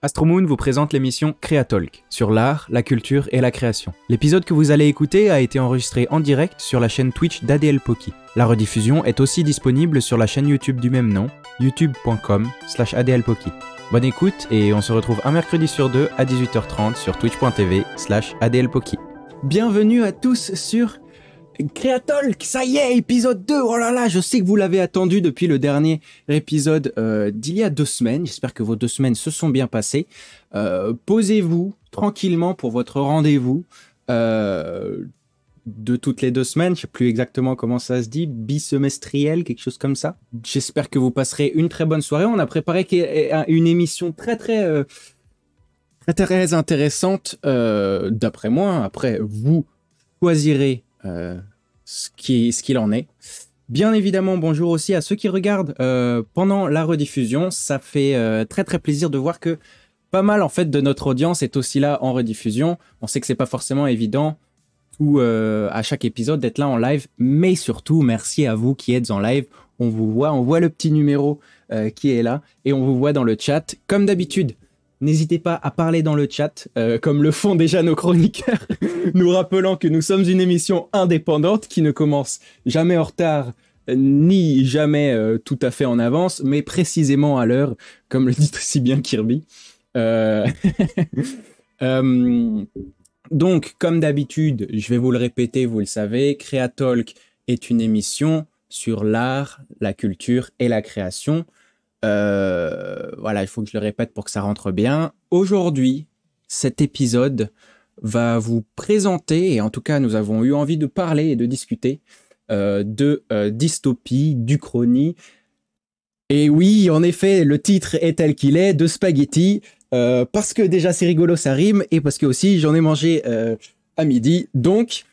Astromoon vous présente l'émission Créatalk sur l'art, la culture et la création. L'épisode que vous allez écouter a été enregistré en direct sur la chaîne Twitch d'ADL Poki. La rediffusion est aussi disponible sur la chaîne YouTube du même nom, youtube.com slash adlpoki. Bonne écoute et on se retrouve un mercredi sur deux à 18h30 sur twitch.tv slash adlpoki. Bienvenue à tous sur Créatalk, ça y est, épisode 2. Oh là là, je sais que vous l'avez attendu depuis le dernier épisode euh, d'il y a deux semaines. J'espère que vos deux semaines se sont bien passées. Euh, Posez-vous tranquillement pour votre rendez-vous euh, de toutes les deux semaines. Je sais plus exactement comment ça se dit, bisemestriel, quelque chose comme ça. J'espère que vous passerez une très bonne soirée. On a préparé une émission très très très très intéressante d'après moi. Après, vous choisirez ce qu'il ce qu'il en est. Bien évidemment, bonjour aussi à ceux qui regardent euh, pendant la rediffusion. Ça fait euh, très très plaisir de voir que pas mal en fait de notre audience est aussi là en rediffusion. On sait que c'est pas forcément évident euh, à chaque épisode d'être là en live, mais surtout merci à vous qui êtes en live. On vous voit, on voit le petit numéro qui est là et on vous voit dans le chat comme d'habitude. N'hésitez pas à parler dans le chat, euh, comme le font déjà nos chroniqueurs, nous rappelant que nous sommes une émission indépendante qui ne commence jamais en retard ni jamais euh, tout à fait en avance, mais précisément à l'heure, comme le dit si bien Kirby. Euh, donc, comme d'habitude, je vais vous le répéter, vous le savez, Créatalk est une émission sur l'art, la culture et la création. Euh, voilà, il faut que je le répète pour que ça rentre bien. Aujourd'hui, cet épisode va vous présenter, et en tout cas, nous avons eu envie de parler et de discuter euh, de euh, dystopie, d'Uchronie. Et oui, en effet, le titre est tel qu'il est, de spaghetti, euh, parce que déjà c'est rigolo, ça rime, et parce que aussi j'en ai mangé à midi, donc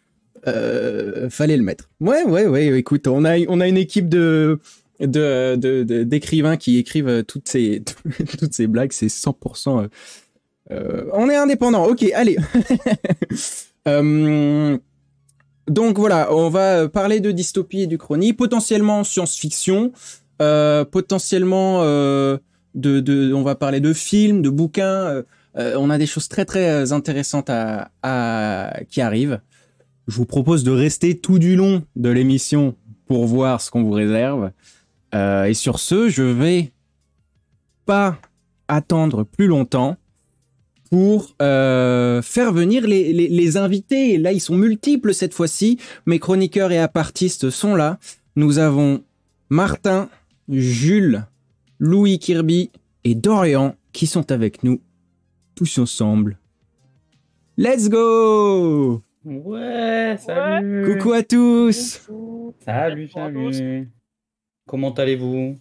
fallait le mettre. Ouais, ouais, ouais, écoute, on a, on a une équipe de de- d'écrivains qui écrivent euh, toutes ces, toutes ces blagues, c'est 100%... euh, euh, on est indépendant, ok, allez. Donc voilà, on va parler de dystopie et d'Uchronie, potentiellement science-fiction, potentiellement de, de, on va parler de films, de bouquins. on a des choses très très intéressantes à, à qui arrivent. Je vous propose de rester tout du long de l'émission pour voir ce qu'on vous réserve. Euh, et sur ce, je vais pas attendre plus longtemps pour euh, faire venir les, les, les invités. Et là, ils sont multiples cette fois-ci. Mes chroniqueurs et apartistes sont là. Nous avons Martin, Jules, Louis Kirby et Dorian qui sont avec nous tous ensemble. Let's go Ouais, salut. Coucou à tous Salut, Bonjour à tous. salut. Comment allez-vous?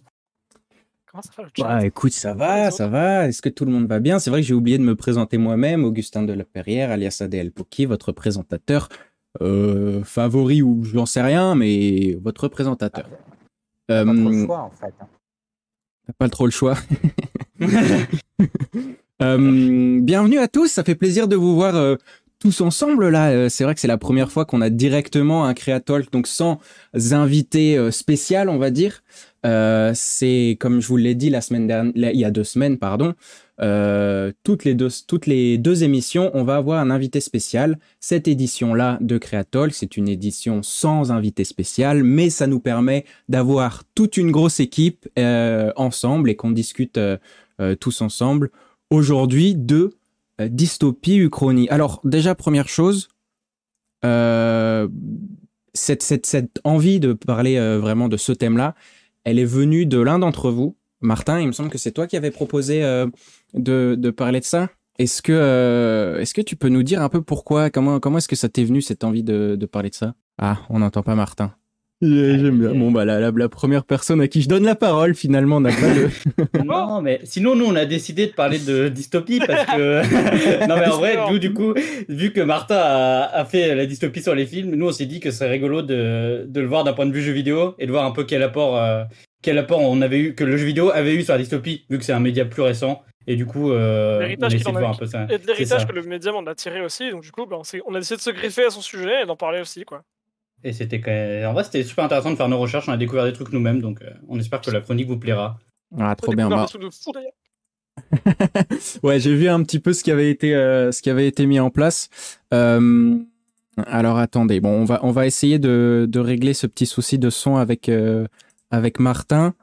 Comment ça va le chat? Bah écoute, ça va, ça va. Est-ce que tout le monde va bien? C'est vrai que j'ai oublié de me présenter moi-même, Augustin de la Perrière, alias ADL Poki, votre présentateur euh, favori ou j'en sais rien, mais votre présentateur. Pas trop Euh, le choix en fait. T'as pas trop le choix. Euh, bienvenue à tous, ça fait plaisir de vous voir euh, tous ensemble là. Euh, c'est vrai que c'est la première fois qu'on a directement un Creatalk, donc sans invité euh, spécial, on va dire. Euh, c'est comme je vous l'ai dit la semaine dernière, il y a deux semaines, pardon. toutes les deux toutes les deux émissions, on va avoir un invité spécial. Cette édition-là de Creatalk, c'est une édition sans invité spécial, mais ça nous permet d'avoir toute une grosse équipe ensemble et qu'on discute tous ensemble aujourd'hui de euh, dystopie uchronie. Alors déjà première chose, euh, cette, cette, cette envie de parler euh, vraiment de ce thème-là, elle est venue de l'un d'entre vous, Martin. Il me semble que c'est toi qui avais proposé de, de parler de ça. Est-ce que, est-ce que tu peux nous dire un peu pourquoi, comment, comment est-ce que ça t'est venu cette envie de, de parler de ça? Ah, on n'entend pas Martin. J'aime bien. Bon, bah, la, la, la première personne à qui je donne la parole, finalement, n'a pas le. Non, mais sinon, nous, on a décidé de parler de dystopie parce que. non, mais en vrai, nous, du coup, vu que Martin a, a fait la dystopie sur les films, nous, on s'est dit que c'est rigolo de, de le voir d'un point de vue jeu vidéo et de voir un peu quel apport, euh, quel apport on avait eu, que le jeu vidéo avait eu sur la dystopie, vu que c'est un média plus récent. Et du coup, euh, on a L'héritage qu'il de voir un eu. peu ça. Et de l'héritage que le médium en a tiré aussi, donc du coup, bah, on, on a décidé de se greffer à son sujet et d'en parler aussi, quoi. Et c'était quand même... En vrai, c'était super intéressant de faire nos recherches. On a découvert des trucs nous-mêmes, donc euh, on espère que la chronique vous plaira. Ah, trop On bien. Bah, de fou, ouais, j'ai vu un petit peu ce qui avait été, ce qui avait été mis en place. alors attendez, bon, on va, on va essayer de, de régler ce petit souci de son avec, avec Martin.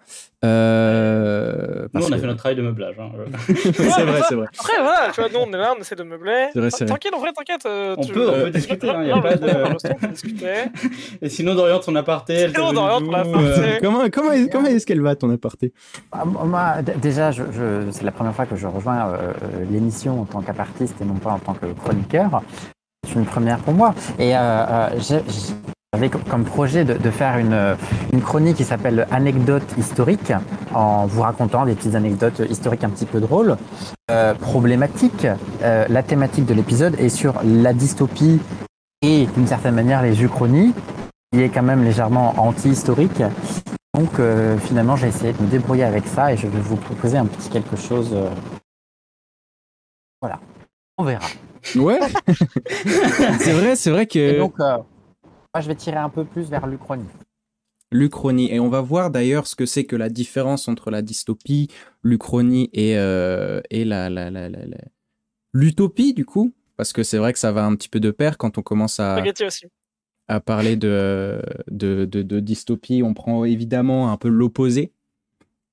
Euh, nous, on a fait notre travail de meublage. Hein. c'est vrai, c'est vrai. Après, voilà, tu vois, nous, on est là, on essaie de meubler. T'inquiète, en vrai, t'inquiète. Euh, on, peut, on peut discuter, hein, y a pas de... Et sinon, Dorian, ton aparté. Sinon, Dorian, ton aparté. Comment, comment, est, comment est-ce qu'elle va, ton aparté? Ah, Moi, déjà, je, c'est la première fois que je rejoins euh, l'émission en tant qu'apartiste et non pas en tant que chroniqueur. C'est une première pour moi. Et j'ai j'avais comme projet de, faire une, une, chronique qui s'appelle Anecdotes historiques, en vous racontant des petites anecdotes historiques un petit peu drôles, euh, problématiques. Euh, la thématique de l'épisode est sur la dystopie et d'une certaine manière les uchronies, qui est quand même légèrement anti-historique. Donc euh, finalement, j'ai essayé de me débrouiller avec ça et je vais vous proposer un petit quelque chose. Euh, voilà, on verra. Ouais. c'est vrai, c'est vrai que. donc, moi, je vais tirer un peu plus vers l'Uchronie. L'Uchronie. Et on va voir d'ailleurs ce que c'est que la différence entre la dystopie, l'Uchronie et, euh, et la, la, la, l'utopie, du coup. Parce que c'est vrai que ça va un petit peu de pair quand on commence à, à parler de, de, de, dystopie. On prend évidemment un peu l'opposé.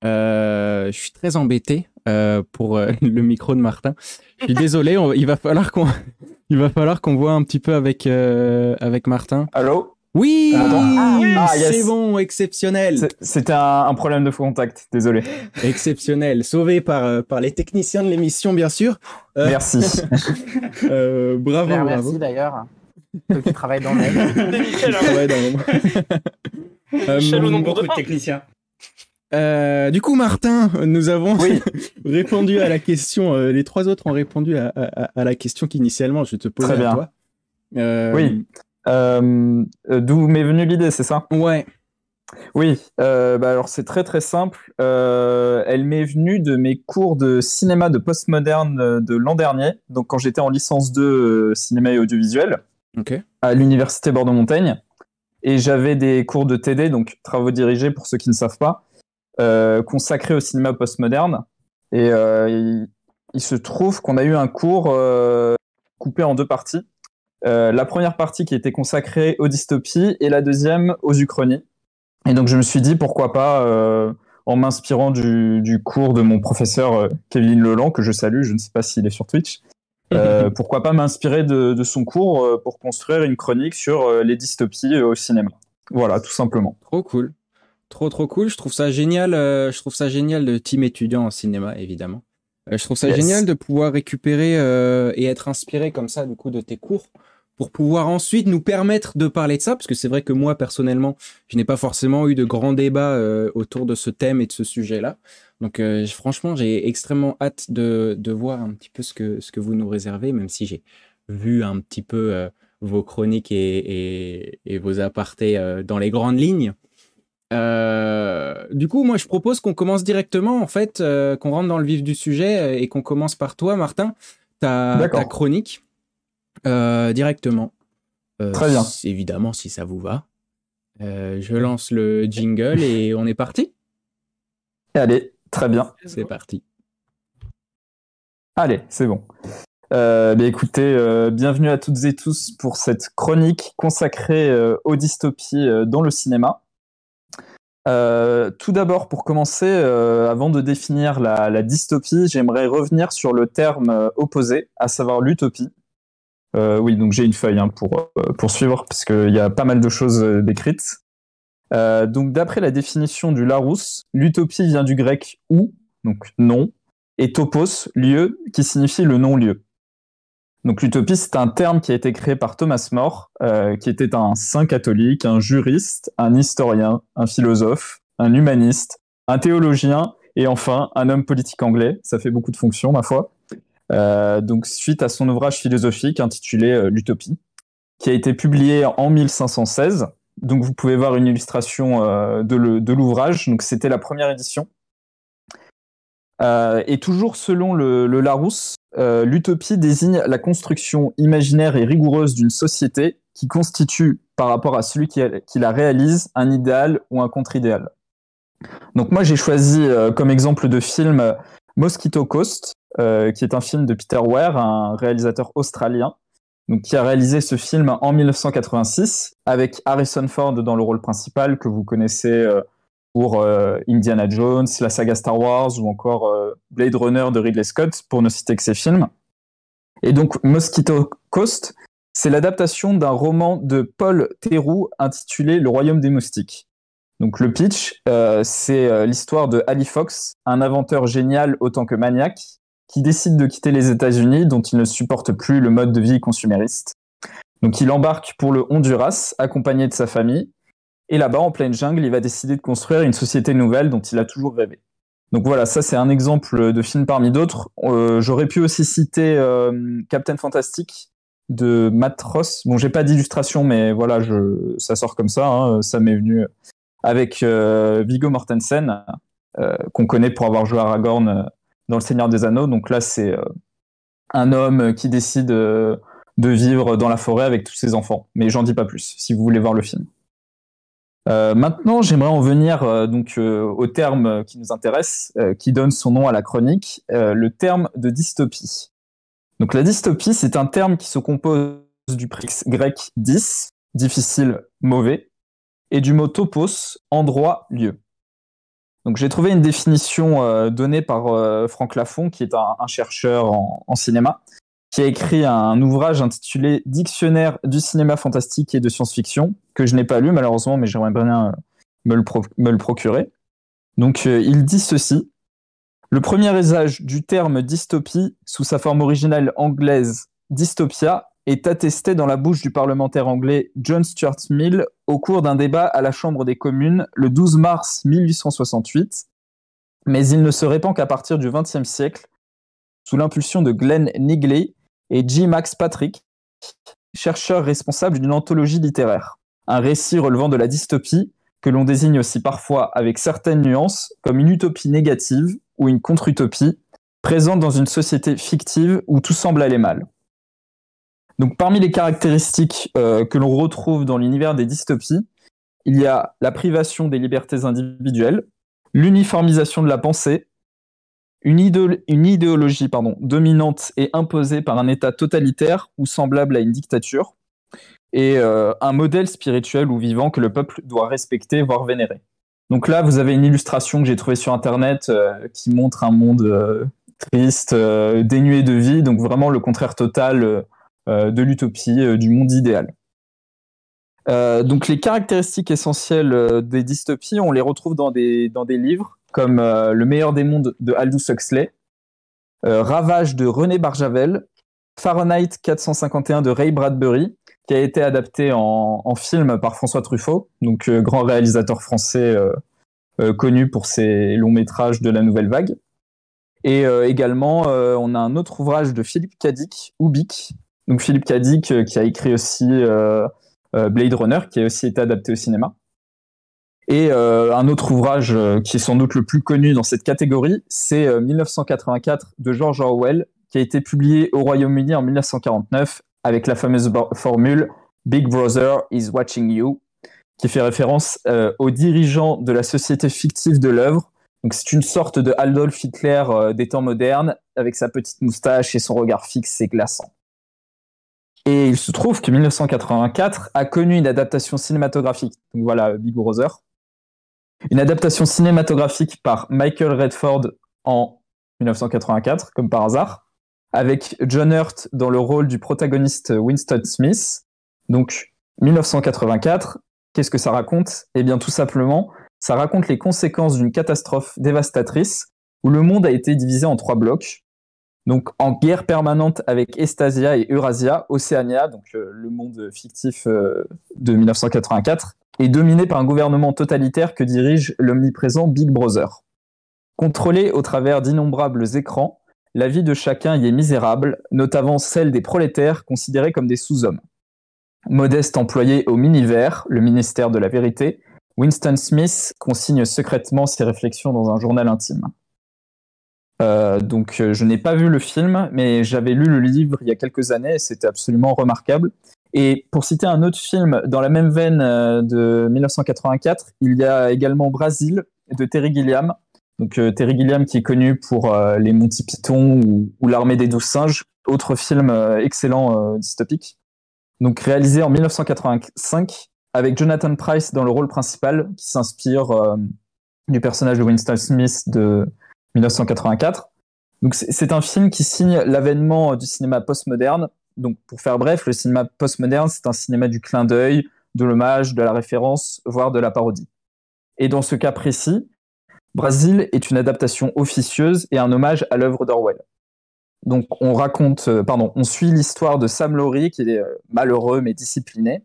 Euh, je suis très embêté euh, pour le micro de Martin. Je suis désolé, il va falloir qu'on il va falloir qu'on voit un petit peu avec, euh, avec Martin. Allô? Oui, ah, ah c'est bon, exceptionnel. C'était un, problème de contact, désolé. Exceptionnel, sauvé par, euh, par les techniciens de l'émission, bien sûr. Euh, merci. bravo, bravo. Merci d'ailleurs. Ceux qui travaillent dans l'ombre. travaillent dans l'ombre. nombre de techniciens. Euh, du coup, Martin, nous avons répondu à la question. Euh, les trois autres ont répondu à, la question qu'initialement je te posais Très bien. à toi. Euh, oui. D'où m'est venue l'idée, c'est ça? Ouais. Oui. bah alors c'est très très simple. elle m'est venue de mes cours de cinéma de postmoderne de l'an dernier. Donc quand j'étais en licence 2 cinéma et audiovisuel à l'université Bordeaux-Montaigne. Et j'avais des cours de TD, donc travaux dirigés pour ceux qui ne savent pas. Euh, consacré au cinéma postmoderne. Et euh, il, se trouve qu'on a eu un cours euh, coupé en deux parties. la première partie qui était consacrée aux dystopies et la deuxième aux uchronies. Et donc je me suis dit pourquoi pas, en m'inspirant du, cours de mon professeur Kevin Leland, que je salue, je ne sais pas s'il est sur Twitch, pourquoi pas m'inspirer de, de, son cours pour construire une chronique sur les dystopies au cinéma. Voilà, tout simplement. Trop cool. Trop trop cool. Je trouve ça génial. Euh, je trouve ça génial de team étudiant en cinéma, évidemment. Euh, je trouve ça génial de pouvoir récupérer euh, et être inspiré comme ça du coup de tes cours pour pouvoir ensuite nous permettre de parler de ça, parce que c'est vrai que moi personnellement, je n'ai pas forcément eu de grands débats autour de ce thème et de ce sujet-là. Donc franchement, j'ai extrêmement hâte de, de, voir un petit peu ce que, ce que vous nous réservez, même si j'ai vu un petit peu vos chroniques et, et, et vos apartés dans les grandes lignes. Euh, du coup, moi, je propose qu'on commence directement, en fait, euh, qu'on rentre dans le vif du sujet euh, et qu'on commence par toi, Martin, ta, chronique directement. Très bien. Évidemment, si ça vous va. je lance le jingle et on est parti. Allez, très bien. C'est parti. Allez, c'est bon. Bah, écoutez, bienvenue à toutes et tous pour cette chronique consacrée aux dystopies dans le cinéma. Euh, tout d'abord, pour commencer, euh, avant de définir la, dystopie, j'aimerais revenir sur le terme euh, opposé, à savoir l'utopie. oui, donc j'ai une feuille hein, pour poursuivre, parce qu'il y a pas mal de choses décrites. donc, d'après la définition du Larousse, l'utopie vient du grec ou, donc non, et topos, lieu, qui signifie le non-lieu. Donc l'utopie, c'est un terme qui a été créé par Thomas More, euh, qui était un saint catholique, un juriste, un historien, un philosophe, un humaniste, un théologien et enfin un homme politique anglais. Ça fait beaucoup de fonctions, ma foi. Euh, donc suite à son ouvrage philosophique intitulé euh, L'Utopie, qui a été publié en 1516. Donc vous pouvez voir une illustration de l'ouvrage. Donc c'était la première édition. et toujours selon le Larousse, euh, l'utopie désigne la construction imaginaire et rigoureuse d'une société qui constitue, par rapport à celui qui, la réalise, un idéal ou un contre-idéal. Donc moi j'ai choisi euh, comme exemple de film Mosquito Coast, qui est un film de Peter Weir, un réalisateur australien, qui a réalisé ce film en 1986 avec Harrison Ford dans le rôle principal que vous connaissez pour Indiana Jones, la saga Star Wars ou encore Blade Runner de Ridley Scott, pour ne citer que ces films. Et donc Mosquito Coast, c'est l'adaptation d'un roman de Paul Theroux intitulé Le Royaume des moustiques. Donc le pitch, euh, c'est euh, l'histoire de Ali Fox, un inventeur génial autant que maniaque, qui décide de quitter les États-Unis dont il ne supporte plus le mode de vie consumériste. Donc il embarque pour le Honduras, accompagné de sa famille, et là-bas, en pleine jungle, il va décider de construire une société nouvelle dont il a toujours rêvé. Donc voilà, ça c'est un exemple de film parmi d'autres. Euh, j'aurais pu aussi citer Captain Fantastic de Matt Ross. Bon, j'ai pas d'illustration, mais voilà, ça sort comme ça. Hein, ça m'est venu avec euh, Viggo Mortensen, euh, qu'on connaît pour avoir joué Aragorn euh, dans Le Seigneur des Anneaux. Donc là, c'est un homme qui décide de vivre dans la forêt avec tous ses enfants. Mais j'en dis pas plus, si vous voulez voir le film. Maintenant, j'aimerais en venir donc au terme qui nous intéresse, qui donne son nom à la chronique, le terme de dystopie. Donc la dystopie, c'est un terme qui se compose du préfixe grec dis, difficile, mauvais, et du mot topos, endroit, lieu. Donc j'ai trouvé une définition euh, donnée par euh, Franck Lafont, qui est un, chercheur en, cinéma, qui a écrit un, ouvrage intitulé Dictionnaire du cinéma fantastique et de science-fiction, que je n'ai pas lu malheureusement, mais j'aimerais bien euh, me, le me, le procurer. Donc il dit ceci le premier usage du terme dystopie, sous sa forme originale anglaise dystopia, est attesté dans la bouche du parlementaire anglais John Stuart Mill au cours d'un débat à la Chambre des communes le 12 mars 1868, mais il ne se répand qu'à partir du XXe siècle, sous l'impulsion de Glenn Nigley et G. Max Patrick, chercheurs responsables d'une anthologie littéraire, un récit relevant de la dystopie que l'on désigne aussi parfois avec certaines nuances comme une utopie négative ou une contre-utopie, présente dans une société fictive où tout semble aller mal. Donc parmi les caractéristiques euh, que l'on retrouve dans l'univers des dystopies, il y a la privation des libertés individuelles, l'uniformisation de la pensée, une, idéologie dominante et imposée par un État totalitaire ou semblable à une dictature, et euh, un modèle spirituel ou vivant que le peuple doit respecter, voire vénérer. Donc là, vous avez une illustration que j'ai trouvée sur Internet euh, qui montre un monde euh, triste, dénué de vie, donc vraiment le contraire total de l'utopie, du monde idéal. donc les caractéristiques essentielles des dystopies, on les retrouve dans des livres comme Le meilleur des mondes de Aldous Huxley, Ravage de René Barjavel, Fahrenheit 451 de Ray Bradbury, qui a été adapté en, film par François Truffaut, donc euh, grand réalisateur français euh, euh, connu pour ses longs métrages de la nouvelle vague. Et également, on a un autre ouvrage de Philippe Cadic, Ubik. Donc Philippe Cadic qui a écrit aussi Blade Runner, qui a aussi été adapté au cinéma. Et un autre ouvrage qui est sans doute le plus connu dans cette catégorie, c'est 1984 de George Orwell, qui a été publié au Royaume-Uni en 1949 avec la fameuse formule Big Brother is watching you, qui fait référence euh, aux dirigeants de la société fictive de l'œuvre. Donc c'est une sorte de Adolf Hitler euh, des temps modernes, avec sa petite moustache et son regard fixe et glaçant. Et il se trouve que 1984 a connu une adaptation cinématographique. Donc voilà, Big Brother. Une adaptation cinématographique par Michael Redford en 1984, comme par hasard avec John Hurt dans le rôle du protagoniste Winston Smith. Donc 1984, qu'est-ce que ça raconte? Eh bien tout simplement, ça raconte les conséquences d'une catastrophe dévastatrice où le monde a été divisé en trois blocs. Donc en guerre permanente avec Estasia et Eurasia, Océania, donc euh, le monde fictif euh, de 1984, est dominé par un gouvernement totalitaire que dirige l'omniprésent Big Brother. Contrôlé au travers d'innombrables écrans, la vie de chacun y est misérable, notamment celle des prolétaires considérés comme des sous-hommes. Modeste employé au Miniver, le ministère de la Vérité, Winston Smith consigne secrètement ses réflexions dans un journal intime. Euh, donc euh, je n'ai pas vu le film, mais j'avais lu le livre il y a quelques années et c'était absolument remarquable. Et pour citer un autre film dans la même veine euh, de 1984, il y a également Brasil de Terry Gilliam, Donc Terry Gilliam qui est connu pour les Monty Python ou, l'armée des douze singes, autre film excellent dystopique. Donc réalisé en 1985 avec Jonathan Price dans le rôle principal qui s'inspire du personnage de Winston Smith de 1984. Donc c'est un film qui signe l'avènement du cinéma postmoderne. Donc pour faire bref, le cinéma postmoderne, c'est un cinéma du clin d'œil, de l'hommage, de la référence, voire de la parodie. Et dans ce cas précis, Brasil est une adaptation officieuse et un hommage à l'œuvre d'Orwell. Donc on raconte, euh, pardon, on suit l'histoire de Sam Laurie qui est euh, malheureux mais discipliné,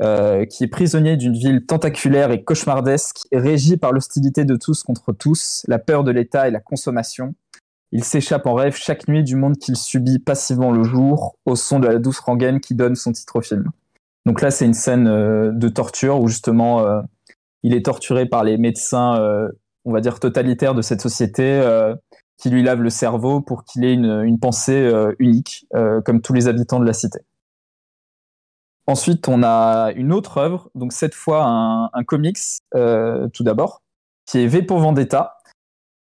euh, qui est prisonnier d'une ville tentaculaire et cauchemardesque, régie par l'hostilité de tous contre tous, la peur de l'État et la consommation. Il s'échappe en rêve chaque nuit du monde qu'il subit passivement le jour, au son de la douce rengaine qui donne son titre au film. Donc là, c'est une scène euh, de torture où justement euh, il est torturé par les médecins, on va dire totalitaires de cette société, qui lui lavent le cerveau pour qu'il ait une, une pensée unique, comme tous les habitants de la cité. Ensuite, on a une autre œuvre, donc cette fois un, comics, euh, tout d'abord, qui est V pour Vendetta,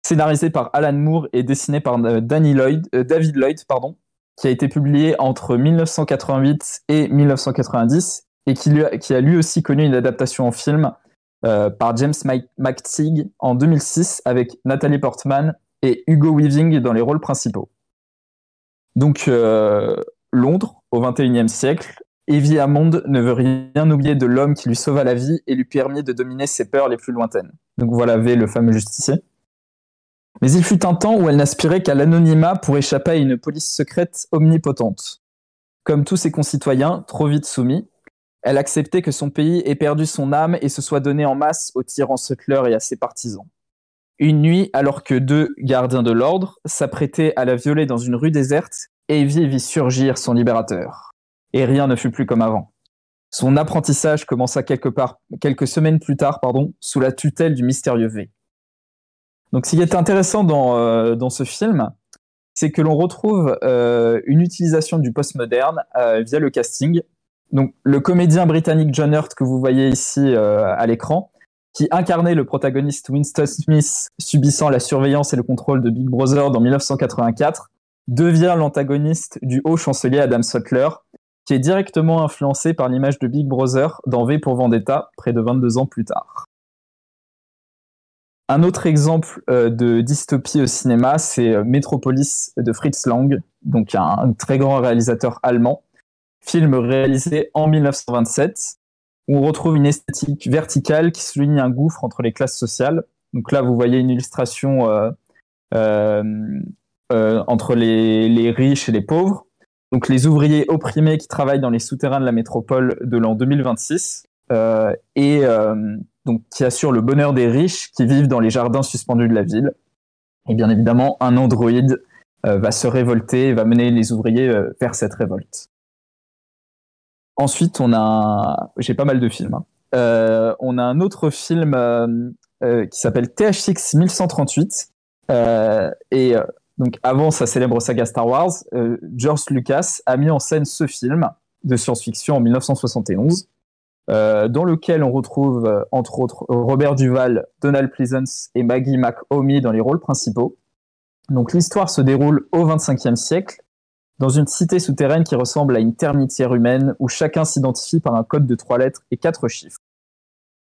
scénarisé par Alan Moore et dessiné par euh, Danny Lloyd, euh, David Lloyd, pardon, qui a été publié entre 1988 et 1990 et qui, a lui aussi connu une adaptation en film par James McTeague en 2006 avec Natalie Portman et Hugo Weaving dans les rôles principaux. Donc Londres au XXIe siècle, Evie Hammond ne veut rien oublier de l'homme qui lui sauva la vie et lui permit de dominer ses peurs les plus lointaines. Donc voilà V, le fameux justicier. Mais il fut un temps où elle n'aspirait qu'à l'anonymat pour échapper à une police secrète omnipotente. Comme tous ses concitoyens, trop vite soumis, elle acceptait que son pays ait perdu son âme et se soit donné en masse aux tyrans Sutler et à ses partisans. Une nuit, alors que deux gardiens de l'ordre s'apprêtaient à la violer dans une rue déserte, Evie vit surgir son libérateur et rien ne fut plus comme avant. Son apprentissage commença quelque part, quelques semaines plus tard pardon, sous la tutelle du mystérieux V. Donc, ce qui est intéressant dans, euh, dans ce film, c'est que l'on retrouve euh, une utilisation du postmoderne euh, via le casting. Donc, le comédien britannique John Hurt que vous voyez ici à l'écran, qui incarnait le protagoniste Winston Smith subissant la surveillance et le contrôle de Big Brother dans 1984, devient l'antagoniste du haut chancelier Adam Sutler, directement influencé par l'image de Big Brother dans V pour Vendetta, près de 22 ans plus tard. Un autre exemple euh, de dystopie au cinéma, c'est euh, Metropolis de Fritz Lang, donc un, très grand réalisateur allemand. Film réalisé en 1927, où on retrouve une esthétique verticale qui souligne un gouffre entre les classes sociales. Donc là, vous voyez une illustration euh, entre les, riches et les pauvres donc les ouvriers opprimés qui travaillent dans les souterrains de la métropole de l'an 2026 euh, et euh, qui assurent le bonheur des riches qui vivent dans les jardins suspendus de la ville. Et bien évidemment, un androïde euh, va se révolter et va mener les ouvriers vers cette révolte. Ensuite, on a, j'ai pas mal de films. Hein. on a un autre film qui s'appelle THX 1138 et donc avant sa célèbre saga Star Wars, euh, George Lucas a mis en scène ce film de science-fiction en 1971, euh, dans lequel on retrouve euh, entre autres Robert Duval, Donald Pleasance et Maggie McHomey dans les rôles principaux. Donc l'histoire se déroule au XXVe siècle, dans une cité souterraine qui ressemble à une termitière humaine où chacun s'identifie par un code de trois lettres et quatre chiffres.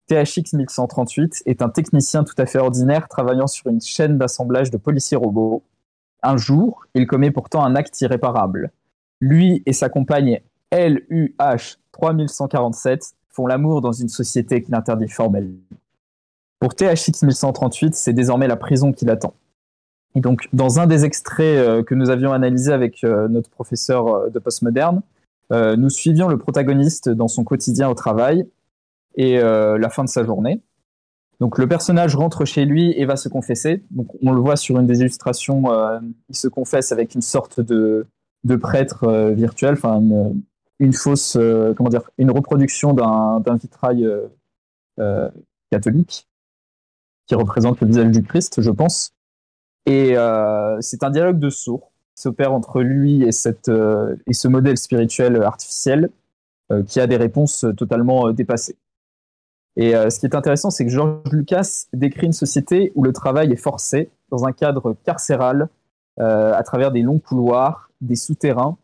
THX 1138 est un technicien tout à fait ordinaire travaillant sur une chaîne d'assemblage de policiers robots un jour, il commet pourtant un acte irréparable. Lui et sa compagne LUH 3147 font l'amour dans une société qui l'interdit formellement. Pour THX 1138, c'est désormais la prison qui l'attend. Et donc, dans un des extraits euh, que nous avions analysé avec euh, notre professeur euh, de postmoderne, nous suivions le protagoniste dans son quotidien au travail et la fin de sa journée. Donc le personnage rentre chez lui et va se confesser. On le voit sur une des illustrations, euh, il se confesse avec une sorte de, prêtre euh, virtuel, enfin une, une, fausse, euh, comment dire, une reproduction d'un vitrail catholique qui représente le visage du Christ, je pense. Et c'est un dialogue de sourds qui s'opère entre lui et, cette, et ce modèle spirituel artificiel qui a des réponses totalement dépassées. Et ce qui est intéressant, c'est que George Lucas décrit une société où le travail est forcé dans un cadre carcéral, à travers des longs couloirs, des souterrains,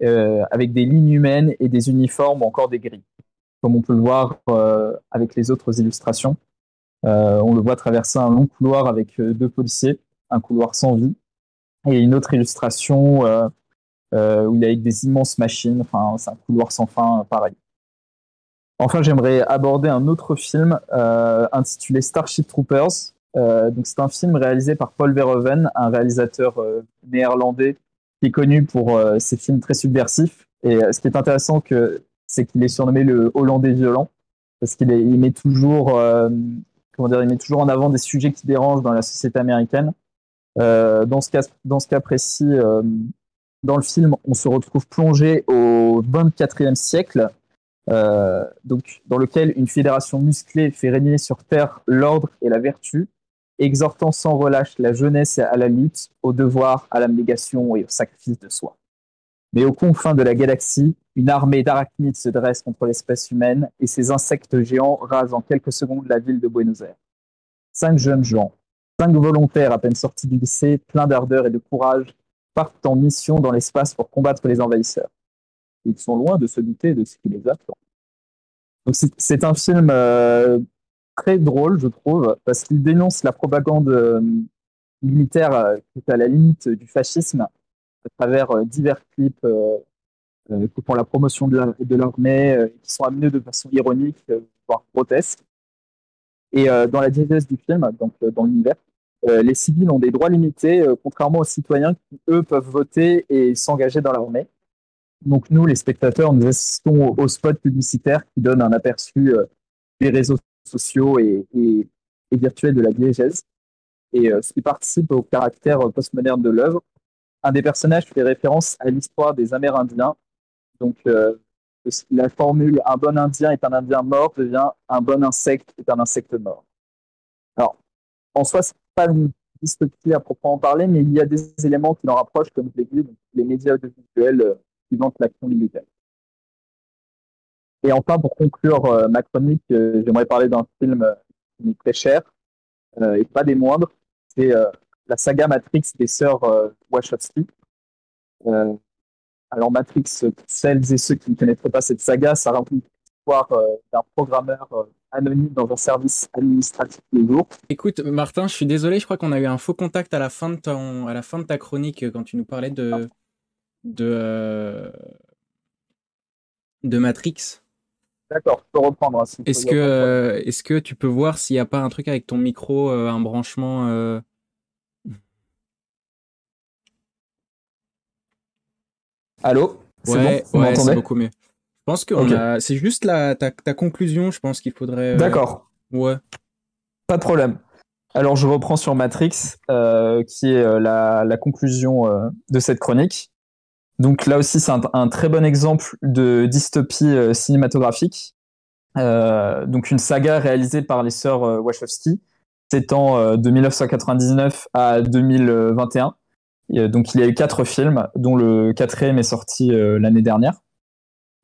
avec des lignes humaines et des uniformes ou encore des grilles, comme on peut le voir avec les autres illustrations. on le voit traverser un long couloir avec deux policiers, un couloir sans vie, et une autre illustration euh, euh, où il est avec des immenses machines. Enfin, c'est un couloir sans fin, pareil. Enfin, j'aimerais aborder un autre film euh, intitulé Starship Troopers. donc, c'est un film réalisé par Paul Verhoeven, un réalisateur néerlandais qui est connu pour ses films très subversifs. Et ce qui est intéressant, c'est qu'il est surnommé le Hollandais violent parce qu'il met toujours, comment dire, il met toujours en avant des sujets qui dérangent dans la société américaine. Euh, dans, ce cas, dans ce cas précis, euh, dans le film, on se retrouve plongé au 24e siècle, euh, donc, dans lequel une fédération musclée fait régner sur Terre l'ordre et la vertu, exhortant sans relâche la jeunesse à la lutte, au devoir, à l'abnégation et au sacrifice de soi. Mais aux confins de la galaxie, une armée d'arachnides se dresse contre l'espèce humaine et ces insectes géants rasent en quelques secondes la ville de Buenos Aires. Cinq jeunes gens, Cinq volontaires à peine sortis du lycée, pleins d'ardeur et de courage, partent en mission dans l'espace pour combattre les envahisseurs. Ils sont loin de se douter de ce qui les attend. C'est un film euh, très drôle, je trouve, parce qu'il dénonce la propagande euh, militaire euh, qui est à la limite du fascisme à travers divers clips font la promotion de l'armée, qui sont amenés de façon ironique, voire grotesque. Et dans la diégèse du film, donc dans l'univers, les civils ont des droits limités, contrairement aux citoyens qui, eux, peuvent voter et s'engager dans l'armée. Donc nous, les spectateurs, nous assistons aux, spots publicitaires qui donnent un aperçu euh, des réseaux sociaux et, virtuels de la diégèse, et ce qui participe au caractère postmoderne de l'œuvre. Un des personnages fait référence à l'histoire des Amérindiens. Donc la formule un bon Indien est un Indien mort devient un bon insecte est un insecte mort. Alors, en soi, c'est pas une dystopie à proprement parler, mais il y a des éléments qui l'en rapprochent, comme je les médias audiovisuels euh, qui vantent l'action militaire. Et enfin, pour conclure euh, ma chronique, euh, j'aimerais parler d'un film qui est très cher et pas des moindres. C'est la saga Matrix des sœurs Wachowski. alors Matrix, celles et ceux qui ne connaîtraient pas cette saga, ça raconte l'histoire d'un programmeur anonyme dans un service administratif de jour. Écoute, Martin, je suis désolé, je crois qu'on a eu un faux contact à la fin de, à la fin de ta chronique quand tu nous parlais de, de, euh, de Matrix. D'accord, je peux reprendre. Hein, est-ce que, euh, est que tu peux voir s'il n'y a pas un truc avec ton micro, euh, un branchement Allô? Ouais, ouais c'est beaucoup mieux pense que c'est juste la, ta, conclusion, je pense qu'il faudrait. Euh, D'accord. Ouais. Pas de problème. Alors je reprends sur Matrix, euh, qui est euh, la, conclusion de cette chronique. Donc là aussi, c'est un, très bon exemple de dystopie cinématographique. donc une saga réalisée par les sœurs Wachowski, s'étend de 1999 à 2021. donc il y a eu quatre films, dont le quatrième est sorti l'année dernière.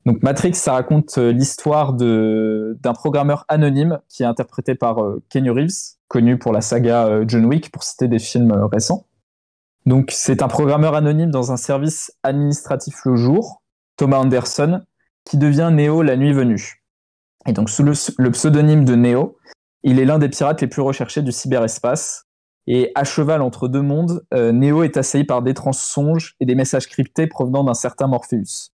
Donc Matrix, ça raconte euh, l'histoire d'un programmeur anonyme qui est interprété par euh, Kenny Reeves, connu pour la saga euh, John Wick, pour citer des films récents. Donc c'est un programmeur anonyme dans un service administratif le jour, Thomas Anderson, qui devient Neo la nuit venue. Et donc sous le, pseudonyme de Neo, il est l'un des pirates les plus recherchés du cyberespace. Et à cheval entre deux mondes, Neo est assailli par d'étranges songes et des messages cryptés provenant d'un certain Morpheus.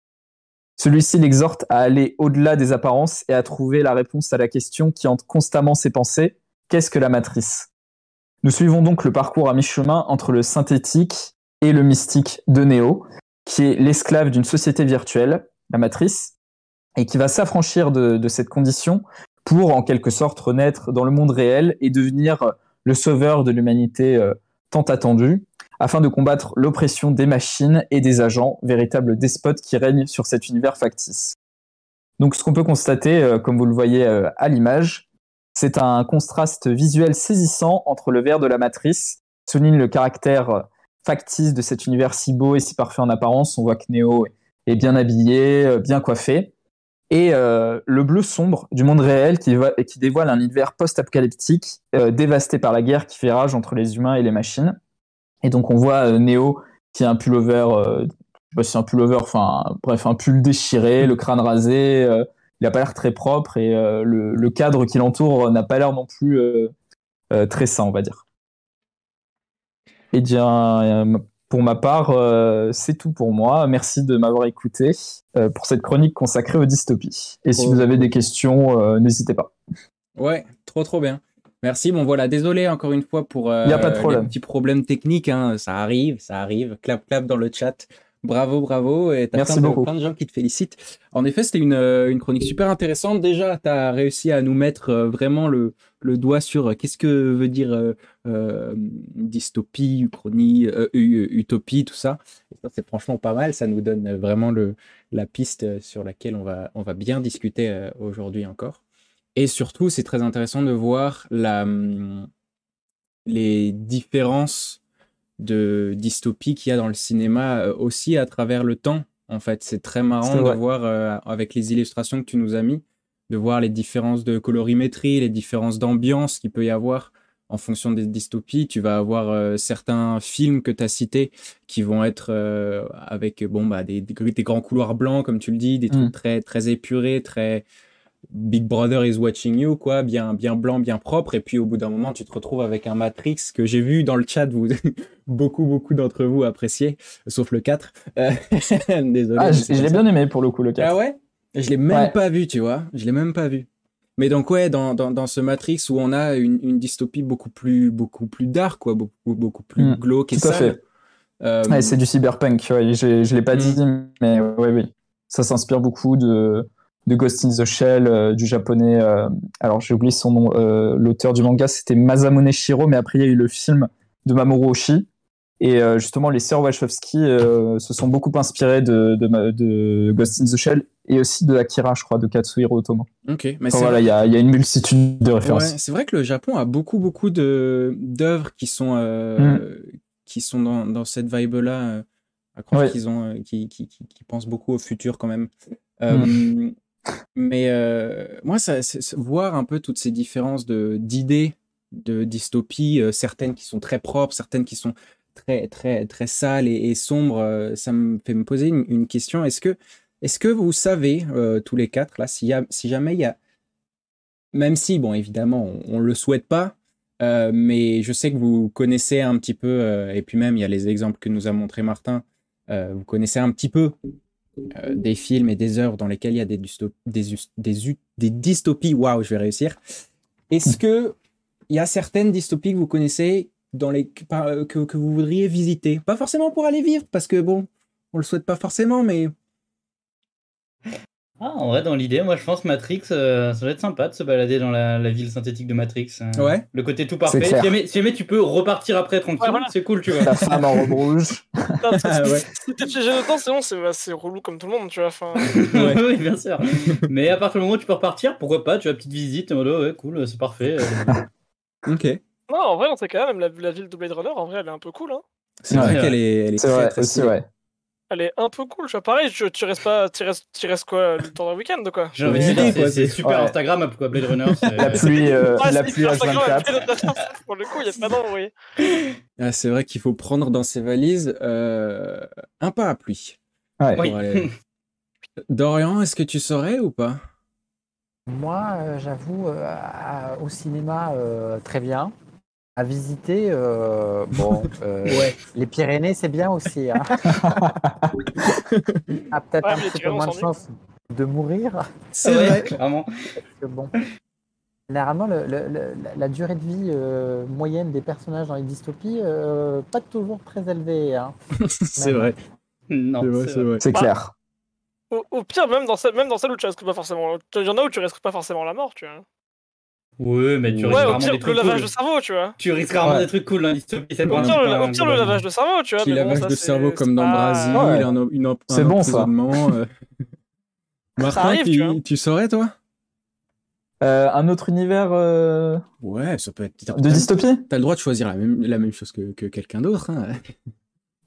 Celui-ci l'exhorte à aller au-delà des apparences et à trouver la réponse à la question qui hante constamment ses pensées qu'est-ce que la matrice? Nous suivons donc le parcours à mi-chemin entre le synthétique et le mystique de Néo, qui est l'esclave d'une société virtuelle, la matrice, et qui va s'affranchir de, cette condition pour en quelque sorte renaître dans le monde réel et devenir le sauveur de l'humanité euh, tant attendu afin de combattre l'oppression des machines et des agents, véritables despotes qui règnent sur cet univers factice. Donc ce qu'on peut constater, euh, comme vous le voyez euh, à l'image, c'est un contraste visuel saisissant entre le vert de la matrice, souligne le caractère euh, factice de cet univers si beau et si parfait en apparence. On voit que Neo est bien habillé, bien coiffé. et euh, le bleu sombre du monde réel qui, va- qui dévoile un univers post-apocalyptique euh, dévasté par la guerre qui fait rage entre les humains et les machines. Et donc on voit euh, Neo qui a un pullover, euh, je sais pas si c'est un pullover, enfin bref, un pull déchiré, le crâne rasé, euh, il a pas l'air très propre et euh, le, le cadre qui l'entoure n'a pas l'air non plus euh, euh, très sain, on va dire. Et bien, euh, pour ma part, euh, c'est tout pour moi. Merci de m'avoir écouté euh, pour cette chronique consacrée aux dystopies. Et si Oh. vous avez des questions, euh, n'hésitez pas. Ouais, trop trop bien. Merci. Bon voilà, désolé encore une fois pour euh, Y a pas de les problème. petits problèmes techniques. hein. Ça arrive, ça arrive. Clap clap dans le chat. Bravo, bravo. Et t'as Merci plein plein de gens qui te félicitent. En effet, c'était une, euh, une chronique super intéressante. Déjà, tu as réussi à nous mettre euh, vraiment le, le doigt sur euh, qu'est-ce que veut dire euh, dystopie, uchronie, euh, utopie, tout ça. Et ça, c'est franchement pas mal. Ça nous donne vraiment le, la piste sur laquelle on va, on va bien discuter aujourd'hui encore. Et surtout, c'est très intéressant de voir la, hum, les différences de dystopie qu'il y a dans le cinéma euh, aussi à travers le temps. En fait, c'est très marrant de voir euh, avec les illustrations que tu nous as mis, de voir les différences de colorimétrie, les différences d'ambiance qu'il peut y avoir en fonction des dystopies. Tu vas avoir euh, certains films que tu as cités qui vont être euh, avec bon, bah, des, grands couloirs blancs, comme tu le dis, des trucs Mm. très, très épurés, très Big Brother is watching you, quoi, bien, bien blanc, bien propre. Et puis au bout d'un moment, tu te retrouves avec un Matrix que j'ai vu dans le chat, vous, beaucoup, beaucoup d'entre vous appréciez, sauf le 4. Euh, Désolé. Ah, je, l'ai bien aimé pour le coup, le 4. Ah ouais? Je l'ai même Ouais. pas vu, tu vois. Je l'ai même pas vu. Mais donc ouais, dans, dans, dans ce Matrix où on a une, une dystopie beaucoup plus beaucoup plus dark, quoi, beaucoup beaucoup plus Mm, glauque et tout à sale. fait. Euh, Ouais, c'est du cyberpunk, ouais, je, je l'ai pas Mm. dit, mais oui, oui. Ça s'inspire beaucoup de, de Ghost in the Shell, euh, du japonais. euh, alors, j'ai oublié son nom. euh, L'auteur du manga, c'était Masamune Shiro, mais après, il y a eu le film de Mamoru Oshii. Et justement, les sœurs Wachowski se sont beaucoup inspirées de, de, Ghost in the Shell et aussi de Akira, je crois, de Katsuhiro Otomo. ok, mais Enfin, voilà, il y a, il y a une multitude de Ouais, références. c'est vrai que le Japon a beaucoup, beaucoup de d'œuvres qui sont, euh, qui sont dans, dans cette vibe-là. à croire Ouais. qu'ils ont, qui, qui, qui, qui pensent beaucoup au futur quand même. Euh, Mais euh, moi, voir un peu toutes ces différences de d'idées de dystopie, euh, certaines qui sont très propres, certaines qui sont très, très, très sales et, sombres, euh, ça me fait me poser une, question. Est-ce que, est-ce que vous savez, tous les quatre, là, si jamais il y a même si, bon, évidemment, on ne le souhaite pas, mais je sais que vous connaissez un petit peu, et puis même, il y a les exemples que nous a montré Martin, vous connaissez un petit peu euh, des films et des œuvres dans lesquelles il y a des, dysto- des, dystopies. Waouh, je vais réussir. Est-ce que il y a certaines dystopies que vous connaissez dans les, euh, que, que vous voudriez visiter? Pas forcément pour aller vivre, parce que bon, on le souhaite pas forcément, mais Ah, en vrai, dans l'idée, moi je pense Matrix, euh, ça doit être sympa de se balader dans la, la ville synthétique de Matrix. euh, Ouais. Le côté tout parfait. Si jamais, si jamais tu peux repartir après tranquille, Ouais, voilà. c'est cool, tu vois. La femme en robe rouge. T'es piégé dedans, c'est bon, c'est bah, c'est relou comme tout le monde, tu vois. Enfin, Ouais. oui, bien sûr. Mais à partir du moment où tu peux repartir, pourquoi pas, tu as une petite visite, en mode, oh, ouais, cool, c'est parfait. euh, ok. non, en vrai, dans ces cas-là, même la, la ville de Blade Runner, en vrai, elle est un peu cool. Hein. C'est vrai qu'elle est, elle est C'est très, vrai, très aussi, ouais. Elle est un peu cool, tu vois. Pareil, tu, tu restes pas, tu restes, tu restes quoi, le temps d'un week-end, quoi? J'ai envie de Ouais. dire, c'est- quoi, c'est super ouais. Instagram, pourquoi Blade Runner c'est- La pluie, euh, Ouais, la c'est pluie hyper Instagram, H24. elle fait notre- Pour le coup, il y a pas. Ah, c'est vrai qu'il faut prendre dans ses valises euh, un parapluie. Ouais. Oui. aller- Dorian, est-ce que tu saurais ou pas? Moi, euh, j'avoue, euh, au cinéma, euh, très bien. À visiter, euh, bon, euh, Ouais. les Pyrénées, c'est bien aussi. Hein. ah, peut-être Ouais, un petit peu moins de chance de mourir. C'est Ouais, vrai. clairement. parce que bon, généralement, le- le- le- la- durée de vie euh, moyenne des personnages dans les dystopies, euh, pas toujours très élevée. Hein. c'est vrai. Non, C'est vrai, vrai. C'est clair. Au, au pire, même dans, celle, même dans celle où tu risques pas forcément. Il y en a où tu risques pas forcément la mort, tu vois. Ouais, mais tu Ouais, risques Ouais, au rarement pire, des le trucs lavage cool. de cerveau, tu vois. Tu risques rarement Ouais. des trucs cool dans dystopie. c'est Au pire, le, pas au un pire, le lavage de cerveau, tu vois. Petit bon, lavage ça, de c'est- cerveau comme dans pas- Brésil, Ouais. un, une, C'est bon, ça. euh. Martin, arrive, tu, tu vois. tu saurais, toi? Euh, un autre univers euh, Ouais, ça peut être. T'as de dystopie? t'as le droit de choisir la même, la même chose que, que quelqu'un d'autre. hein.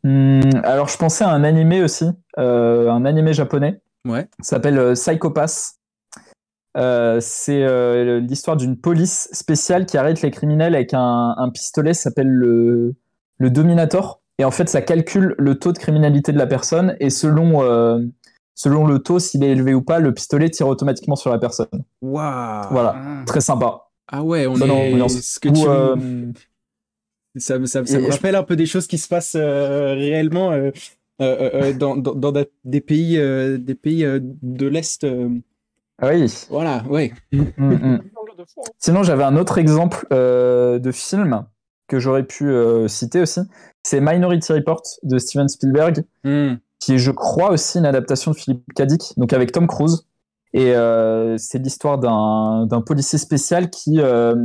Hmm, Alors, je pensais à un animé aussi, euh, un animé japonais Ouais. Ça s'appelle euh, Psychopass. Euh, c'est euh, l'histoire d'une police spéciale qui arrête les criminels avec un, un pistolet, ça s'appelle le, le Dominator. Et en fait, ça calcule le taux de criminalité de la personne et selon, euh, selon le taux, s'il est élevé ou pas, le pistolet tire automatiquement sur la personne. Waouh. Voilà, Ah. très sympa. Ah ouais, on est. Ce que tu... Ça, me- ça, ça me je- rappelle un peu des choses qui se passent réellement dans, dans, dans da- des pays, des pays de l'Est. Ah oui. Voilà, ouais. Mm, mm. Hein. Sinon, j'avais un autre exemple euh, de film que j'aurais pu euh, citer aussi. C'est Minority Report de Steven Spielberg, qui est, je crois, aussi une adaptation de Philippe Dick, donc avec Tom Cruise. Et euh, c'est l'histoire d'un d'un policier spécial qui, euh,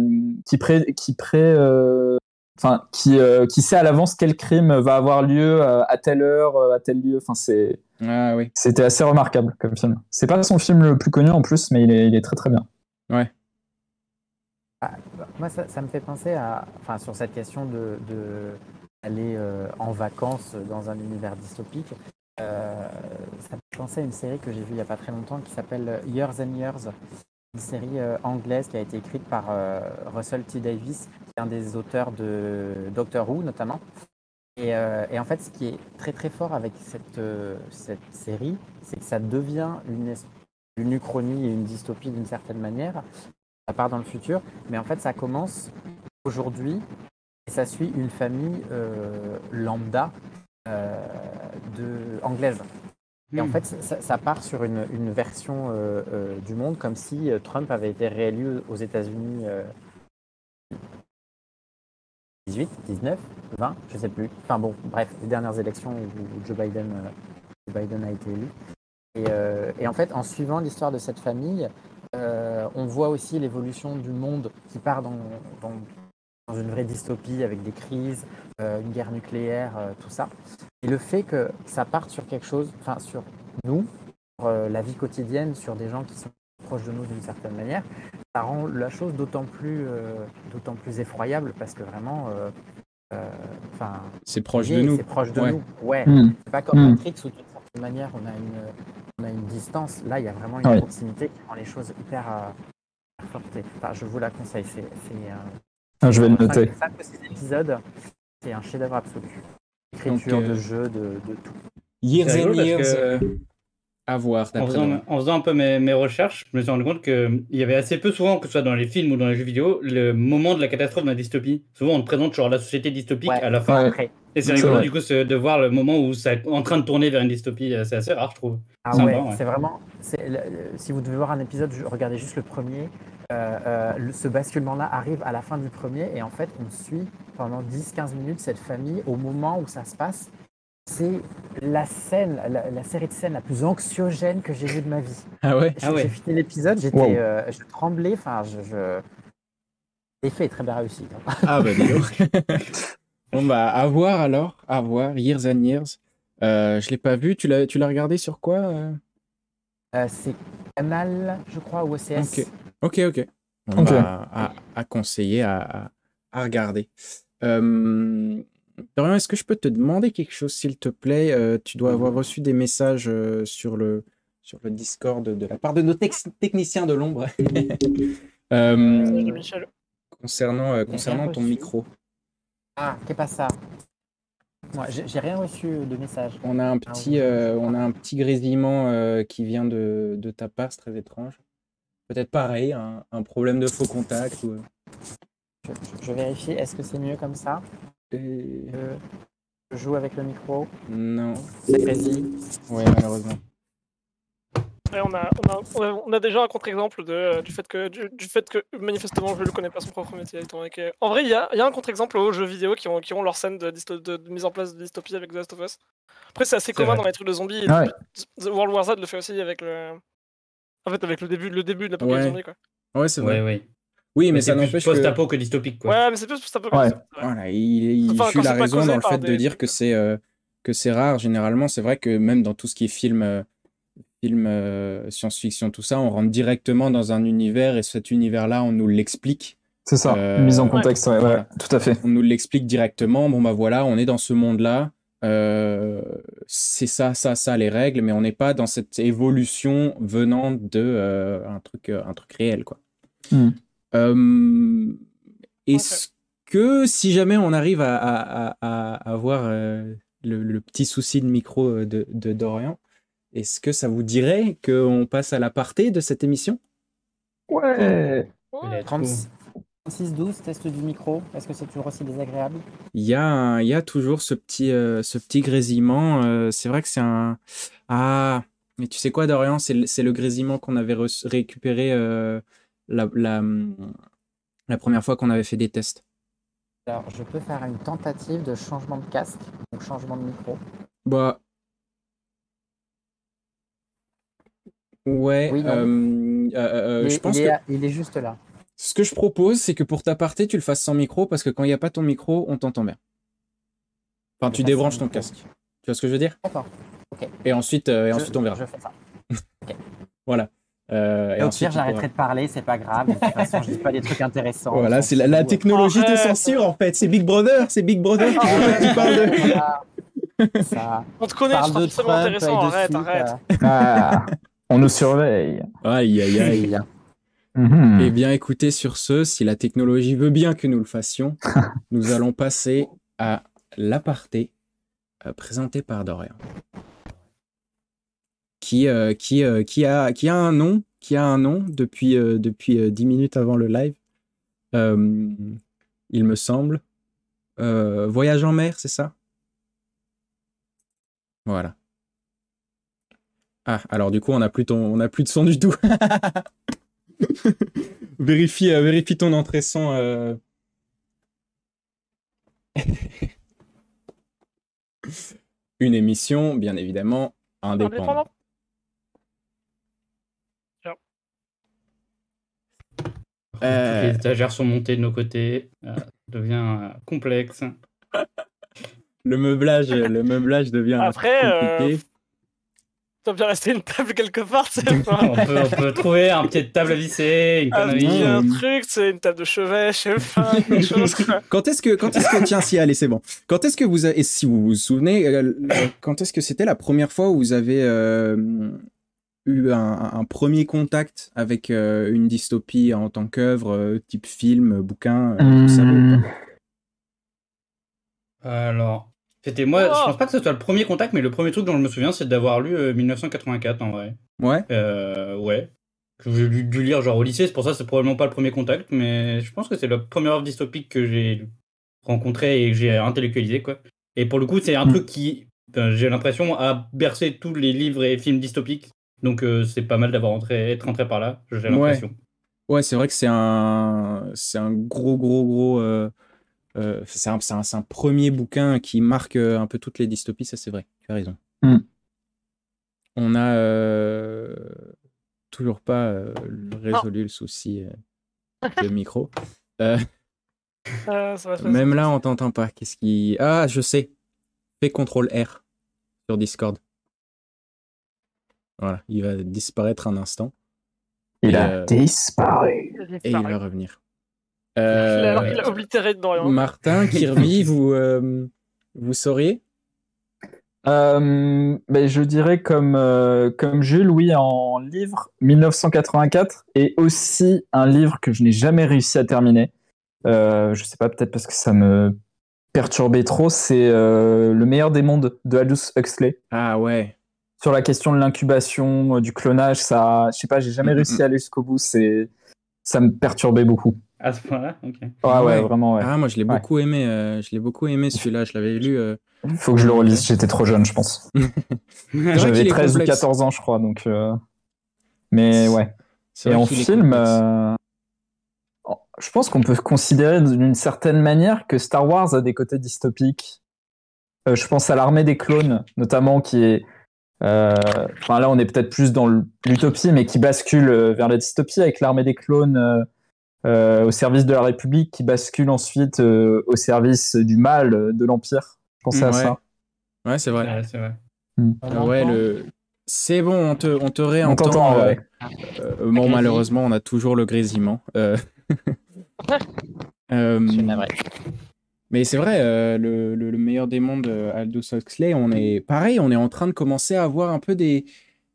qui, pré, qui, pré, euh, enfin, qui, euh, qui sait à l'avance quel crime va avoir lieu euh, à telle heure, euh, à tel lieu. Enfin, c'est- Ah oui. c'était assez remarquable comme film. C'est pas son film le plus connu en plus, mais il est, il est très très bien. Moi, ça, ça me fait penser à, enfin, sur cette question de, de aller euh, en vacances dans un univers dystopique. euh, ça me fait penser à une série que j'ai vue il n'y a pas très longtemps qui s'appelle Years and Years, série euh, anglaise qui a été écrite par euh, Russell T Davis, qui est un des auteurs de Doctor Who notamment. Et, euh, et en fait, ce qui est très très fort avec cette, série, c'est que ça devient une, une uchronie et une dystopie d'une certaine manière. Ça part dans le futur, mais en fait, ça commence aujourd'hui et ça suit une famille lambda de, anglaise. Et en Hmm. fait, ça, ça part sur une, une version euh, euh, du monde comme si euh, Trump avait été réélu aux États-Unis euh, 18, 19, 20, je sais plus. Enfin bon, bref, les dernières élections où, où Joe, Biden, Joe Biden a été élu. Et, et en fait, en suivant l'histoire de cette famille, on voit aussi l'évolution du monde qui part dans, dans, dans une vraie dystopie avec des crises, une guerre nucléaire, tout ça. Et le fait que ça parte sur quelque chose, enfin sur nous, sur euh, la vie quotidienne, sur des gens qui sont proches de nous d'une certaine manière, ça rend la chose d'autant plus, euh, d'autant plus effroyable parce que vraiment, euh, euh, enfin, C'est proche de nous. c'est proche de Ouais. nous. Ouais, Mm. c'est pas comme Mm. Matrix où d'une certaine manière on a une, on a une distance. Là, il y a vraiment une Ouais. proximité qui rend les choses hyper, euh, hyper fortes. Enfin, je vous la conseille. C'est, c'est, euh, Ah, je vais le noter. C'est un chef-d'œuvre absolu. Écriture, Donc, euh, de jeu, de, de tout. Years and years que- euh, à voir. En faisant, en faisant un peu mes, mes recherches, je me suis rendu compte qu'il y avait assez peu souvent, que ce soit dans les films ou dans les jeux vidéo, le moment de la catastrophe de la dystopie. Souvent, on te présente genre la société dystopique Ouais. à la fin. Ouais. Et c'est rigolo vrai. du coup de voir le moment où c'est en train de tourner vers une dystopie. C'est assez rare, je trouve. Ah ouais, ouais. c'est vraiment. c'est- le- le- si vous devez voir un épisode, regardez juste le premier. Euh, euh, le- ce basculement-là arrive à la fin du premier et en fait, on suit pendant 10-15 minutes cette famille au moment où ça se passe. C'est la scène, la, la série de scènes la plus anxiogène que j'ai vue de ma vie. Ah ouais? Ah ouais. J'ai fini l'épisode, j'étais, Wow. euh, je tremblais, enfin, je. je... L'effet est très bien réussi. hein. Ah bah bon bah à voir alors, à voir. Years and years. Euh, je l'ai pas vu. Tu l'as, tu l'as regardé sur quoi euh? C'est Canal, je crois, ou OCS. Ok. Ok, ok. Ok. bah, à, à conseiller, à, à- à regarder. Euh, Dorian, est-ce que je peux te demander quelque chose, s'il te plaît? Euh, Tu dois avoir reçu des messages euh, sur le, sur le Discord de la part de nos tex- techniciens de l'ombre Euh, concernant, euh, concernant ton micro. Ah, qu'est pas ça Moi, j'ai j'ai rien reçu de message. On a un petit, oui. euh, on a un petit grésillement euh, qui vient de, de ta part, c'est très étrange. Peut-être pareil, un, un problème de faux contact. Ou... Je, je- je vérifie. Est-ce que c'est mieux comme ça? Euh, Je, je joue avec le micro. Non, C'est précis. ouais, malheureusement. Ouais, on, a, on, a, on, a, on a déjà un contre-exemple de, euh, du, fait que, du, du fait que manifestement je ne connais pas son propre métier. étant donné que- En vrai, il y a, il y a un contre-exemple aux jeux vidéo qui ont, qui ont leur scène de, dysto- de- de mise en place de dystopie avec The Last of Us. Après, c'est assez commun vrai. dans les trucs de zombies. et Ah ouais. The World War Z le fait aussi avec le. En fait, avec le début, le début de l'apocalypse Ouais. zombie. Quoi. Ouais, c'est vrai. Ouais, ouais. Oui, mais, ça c'est plus n'empêche que post-apo que dystopique quoi. Ouais, mais c'est plus Ouais. ça. Ouais. voilà, il, il Enfin, la raison dans le fait de dire que c'est euh, que c'est rare. Généralement, c'est vrai que même dans tout ce qui est film, euh, film euh, science-fiction, tout ça, on rentre directement dans un univers et cet univers-là, on nous l'explique. C'est ça, Euh, mise en contexte, ouais, ouais, Voilà. tout à fait. On nous l'explique directement. Bon, bah voilà, on est dans ce monde-là. Euh, c'est ça, ça, ça les règles, mais on n'est pas dans cette évolution venant de euh, un truc, euh, un truc réel, quoi. Mmh. Est-ce que si jamais on arrive à, avoir le, petit souci de micro de, Dorian, est-ce que ça vous dirait qu'on passe à l'aparté de cette émission? Ouais. 6-12, test du micro, est-ce que c'est toujours aussi désagréable? Il y, a, y a toujours ce petit, euh, ce petit grésillement. Euh, c'est vrai que c'est un. Ah, mais tu sais quoi, Dorian C'est le, grésillement qu'on avait récupéré euh, la, première fois qu'on avait fait des tests. Alors, je peux faire une tentative de changement de casque, donc changement de micro. Bah. Ouais, je pense il il est juste là ce que je propose, c'est que pour ta partie, tu le fasses sans micro parce que quand il n'y a pas ton micro, on t'entend bien. Enfin, Je tu débranches ton micro. casque. Tu vois ce que je veux dire? D'accord. Et ensuite, euh, et Je- ensuite on verra. Je fais ça. Voilà. Euh, Et au ensuite, pire, j'arrêterai de parler, c'est pas grave. De toute façon, je dis pas des trucs intéressants. Voilà, c'est la, technologie te censure en fait. C'est Big Brother, c'est Big Brother. Ah, tu parles de. Ça On te connaît, forcément Trump intéressant. Arrête, arrête. euh, Ah, on nous surveille. Aïe, aïe, aïe. Mhm. Eh bien, écoutez, sur ce, si la technologie veut bien que nous le fassions, nous allons passer à l'aparté euh, présenté par Dorian. Qui, euh, qui, euh, qui, a, qui a un nom, qui a un nom depuis, depuis euh, 10 minutes avant le live. Il me semble. Voyage en mer, c'est ça? Voilà. Ah, alors du coup, on n'a plus, ton- on n'a plus de son du tout. vérifie, euh, vérifie ton entrée son. euh. Une émission, bien évidemment, indépendante. Indépendant. Euh. Les étagères sont montées de nos côtés. euh, ça devient euh, complexe. Le meublage, le meublage devient un peu Après, euh, compliqué. T'as bien resté une table quelque part, on, peut, on peut trouver un petit table à visser, une Un, connerie. euh, un truc, c'est une table de chevet, je sais pas, quelque chose. quoi. Quand est-ce que, quand est-ce que, tiens, si, allez, c'est bon. Quand est-ce que vous, avez- et si vous vous souvenez, euh, quand est-ce que c'était la première fois où vous avez euh, eu un, un premier contact avec euh, une dystopie en tant qu'œuvre, euh, type film, bouquin, euh, savez ou pas Alors, c'était moi, Oh. je pense pas que ce soit le premier contact, mais le premier truc dont je me souviens, c'est d'avoir lu euh, 1984 en vrai. Ouais. Euh, ouais. Que j'ai dû, lire genre au lycée, c'est pour ça que c'est probablement pas le premier contact, mais je pense que c'est la première œuvre dystopique que j'ai rencontrée et que j'ai intellectualisé quoi. Et pour le coup, c'est un Mm. truc qui, j'ai l'impression, a bercé tous les livres et films dystopiques. Donc euh, c'est pas mal d'avoir entré, être rentré par là, j'ai Ouais. l'impression. Ouais, c'est vrai que c'est un, c'est un gros, gros, gros. Euh, c'est un, premier bouquin qui marque euh, un peu toutes les dystopies, ça c'est vrai. Tu as raison. Mm. On a euh, toujours pas euh, résolu le souci euh, de micro. Euh, Euh, ça va même là, on t'entend pas. Qu'est-ce qui. Ah, je sais. Fais CTRL R sur Discord. Voilà, il va disparaître un instant Il Et, a euh, disparu. Et il va revenir. Euh, qu'il a oblitéré dedans. Martin, Kirby, vous, euh, vous sauriez? Euh, ben, je dirais comme, euh, comme Jules, oui, en livre 1984 et aussi un livre que je n'ai jamais réussi à terminer. Euh, je sais pas, peut-être parce que ça me perturbait trop. C'est euh, Le meilleur des mondes de Aldous Huxley. Ah ouais. Sur la question de l'incubation, euh, du clonage, ça, je sais pas, j'ai jamais Mm, réussi à aller jusqu'au bout. C'est, ça me perturbait beaucoup. À ce point-là, ok. Ouais, Ah ouais, ouais. vraiment, ouais. Ah, moi je l'ai Ouais. beaucoup aimé. euh, je l'ai beaucoup aimé celui-là. Je l'avais lu. euh, Faut que je le relise. J'étais trop jeune, je pense. J'avais qu'il est 13 ou complexe. 14 ans, je crois. Donc, euh, mais ouais. Et en film, euh, je pense qu'on peut considérer d'une certaine manière que Star Wars a des côtés dystopiques. Euh, je pense à l'armée des clones, notamment, qui est. euh, Enfin, là, on est peut-être plus dans l'utopie, mais qui bascule vers la dystopie avec l'armée des clones au service de la République, qui bascule ensuite euh, au service du mal euh, de l'Empire. Je pensais à Ouais. ça. Ouais, c'est vrai. Ouais, c'est vrai. On Ah ouais, le. C'est bon, on te, on te On réentend. euh, ouais. euh, bon, malheureusement, on a toujours le grésillement. Euh, euh. Mais c'est vrai, euh, le, le- le meilleur des mondes, euh, Aldous Huxley, on est pareil, on est en train de commencer à avoir un peu des,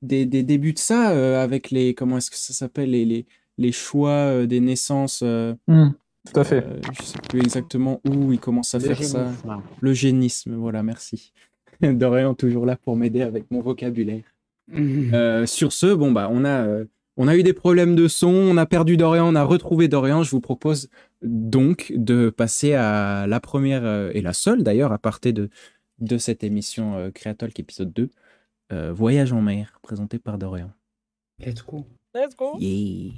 des, des débuts de ça euh, avec les, comment est-ce que ça s'appelle, les, les, les choix euh, des naissances. euh, Hmm, tout à fait. euh, je sais plus exactement où ils commencent à faire ça. L'eugénisme, voilà, merci. Dorian toujours là pour m'aider avec mon vocabulaire. Euh, sur ce, bon bah on a euh, on a eu des problèmes de son, on a perdu Dorian, on a retrouvé Dorian. Je vous propose donc de passer à la première euh, et la seule d'ailleurs à partir de de cette émission euh, épisode 2, euh, Voyage en mer, présenté par Dorian. Let's go. Let's go. Yeah.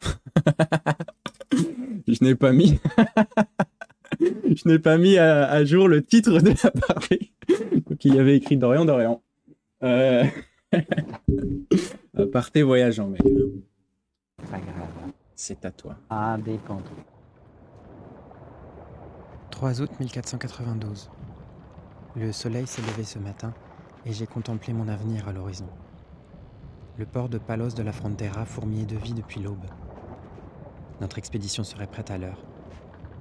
Je n'ai pas mis. Je n'ai pas mis à, à jour le titre de la partie. Donc il y avait écrit Dorian Dorian. Euh... Aparté voyage en mer. Pas grave. C'est à toi. Indépendant. 3 août 1492. Le soleil s'est levé ce matin et j'ai contemplé mon avenir à l'horizon. Le port de Palos de la Frontera fourmillait de vie depuis l'aube. Notre expédition serait prête à l'heure.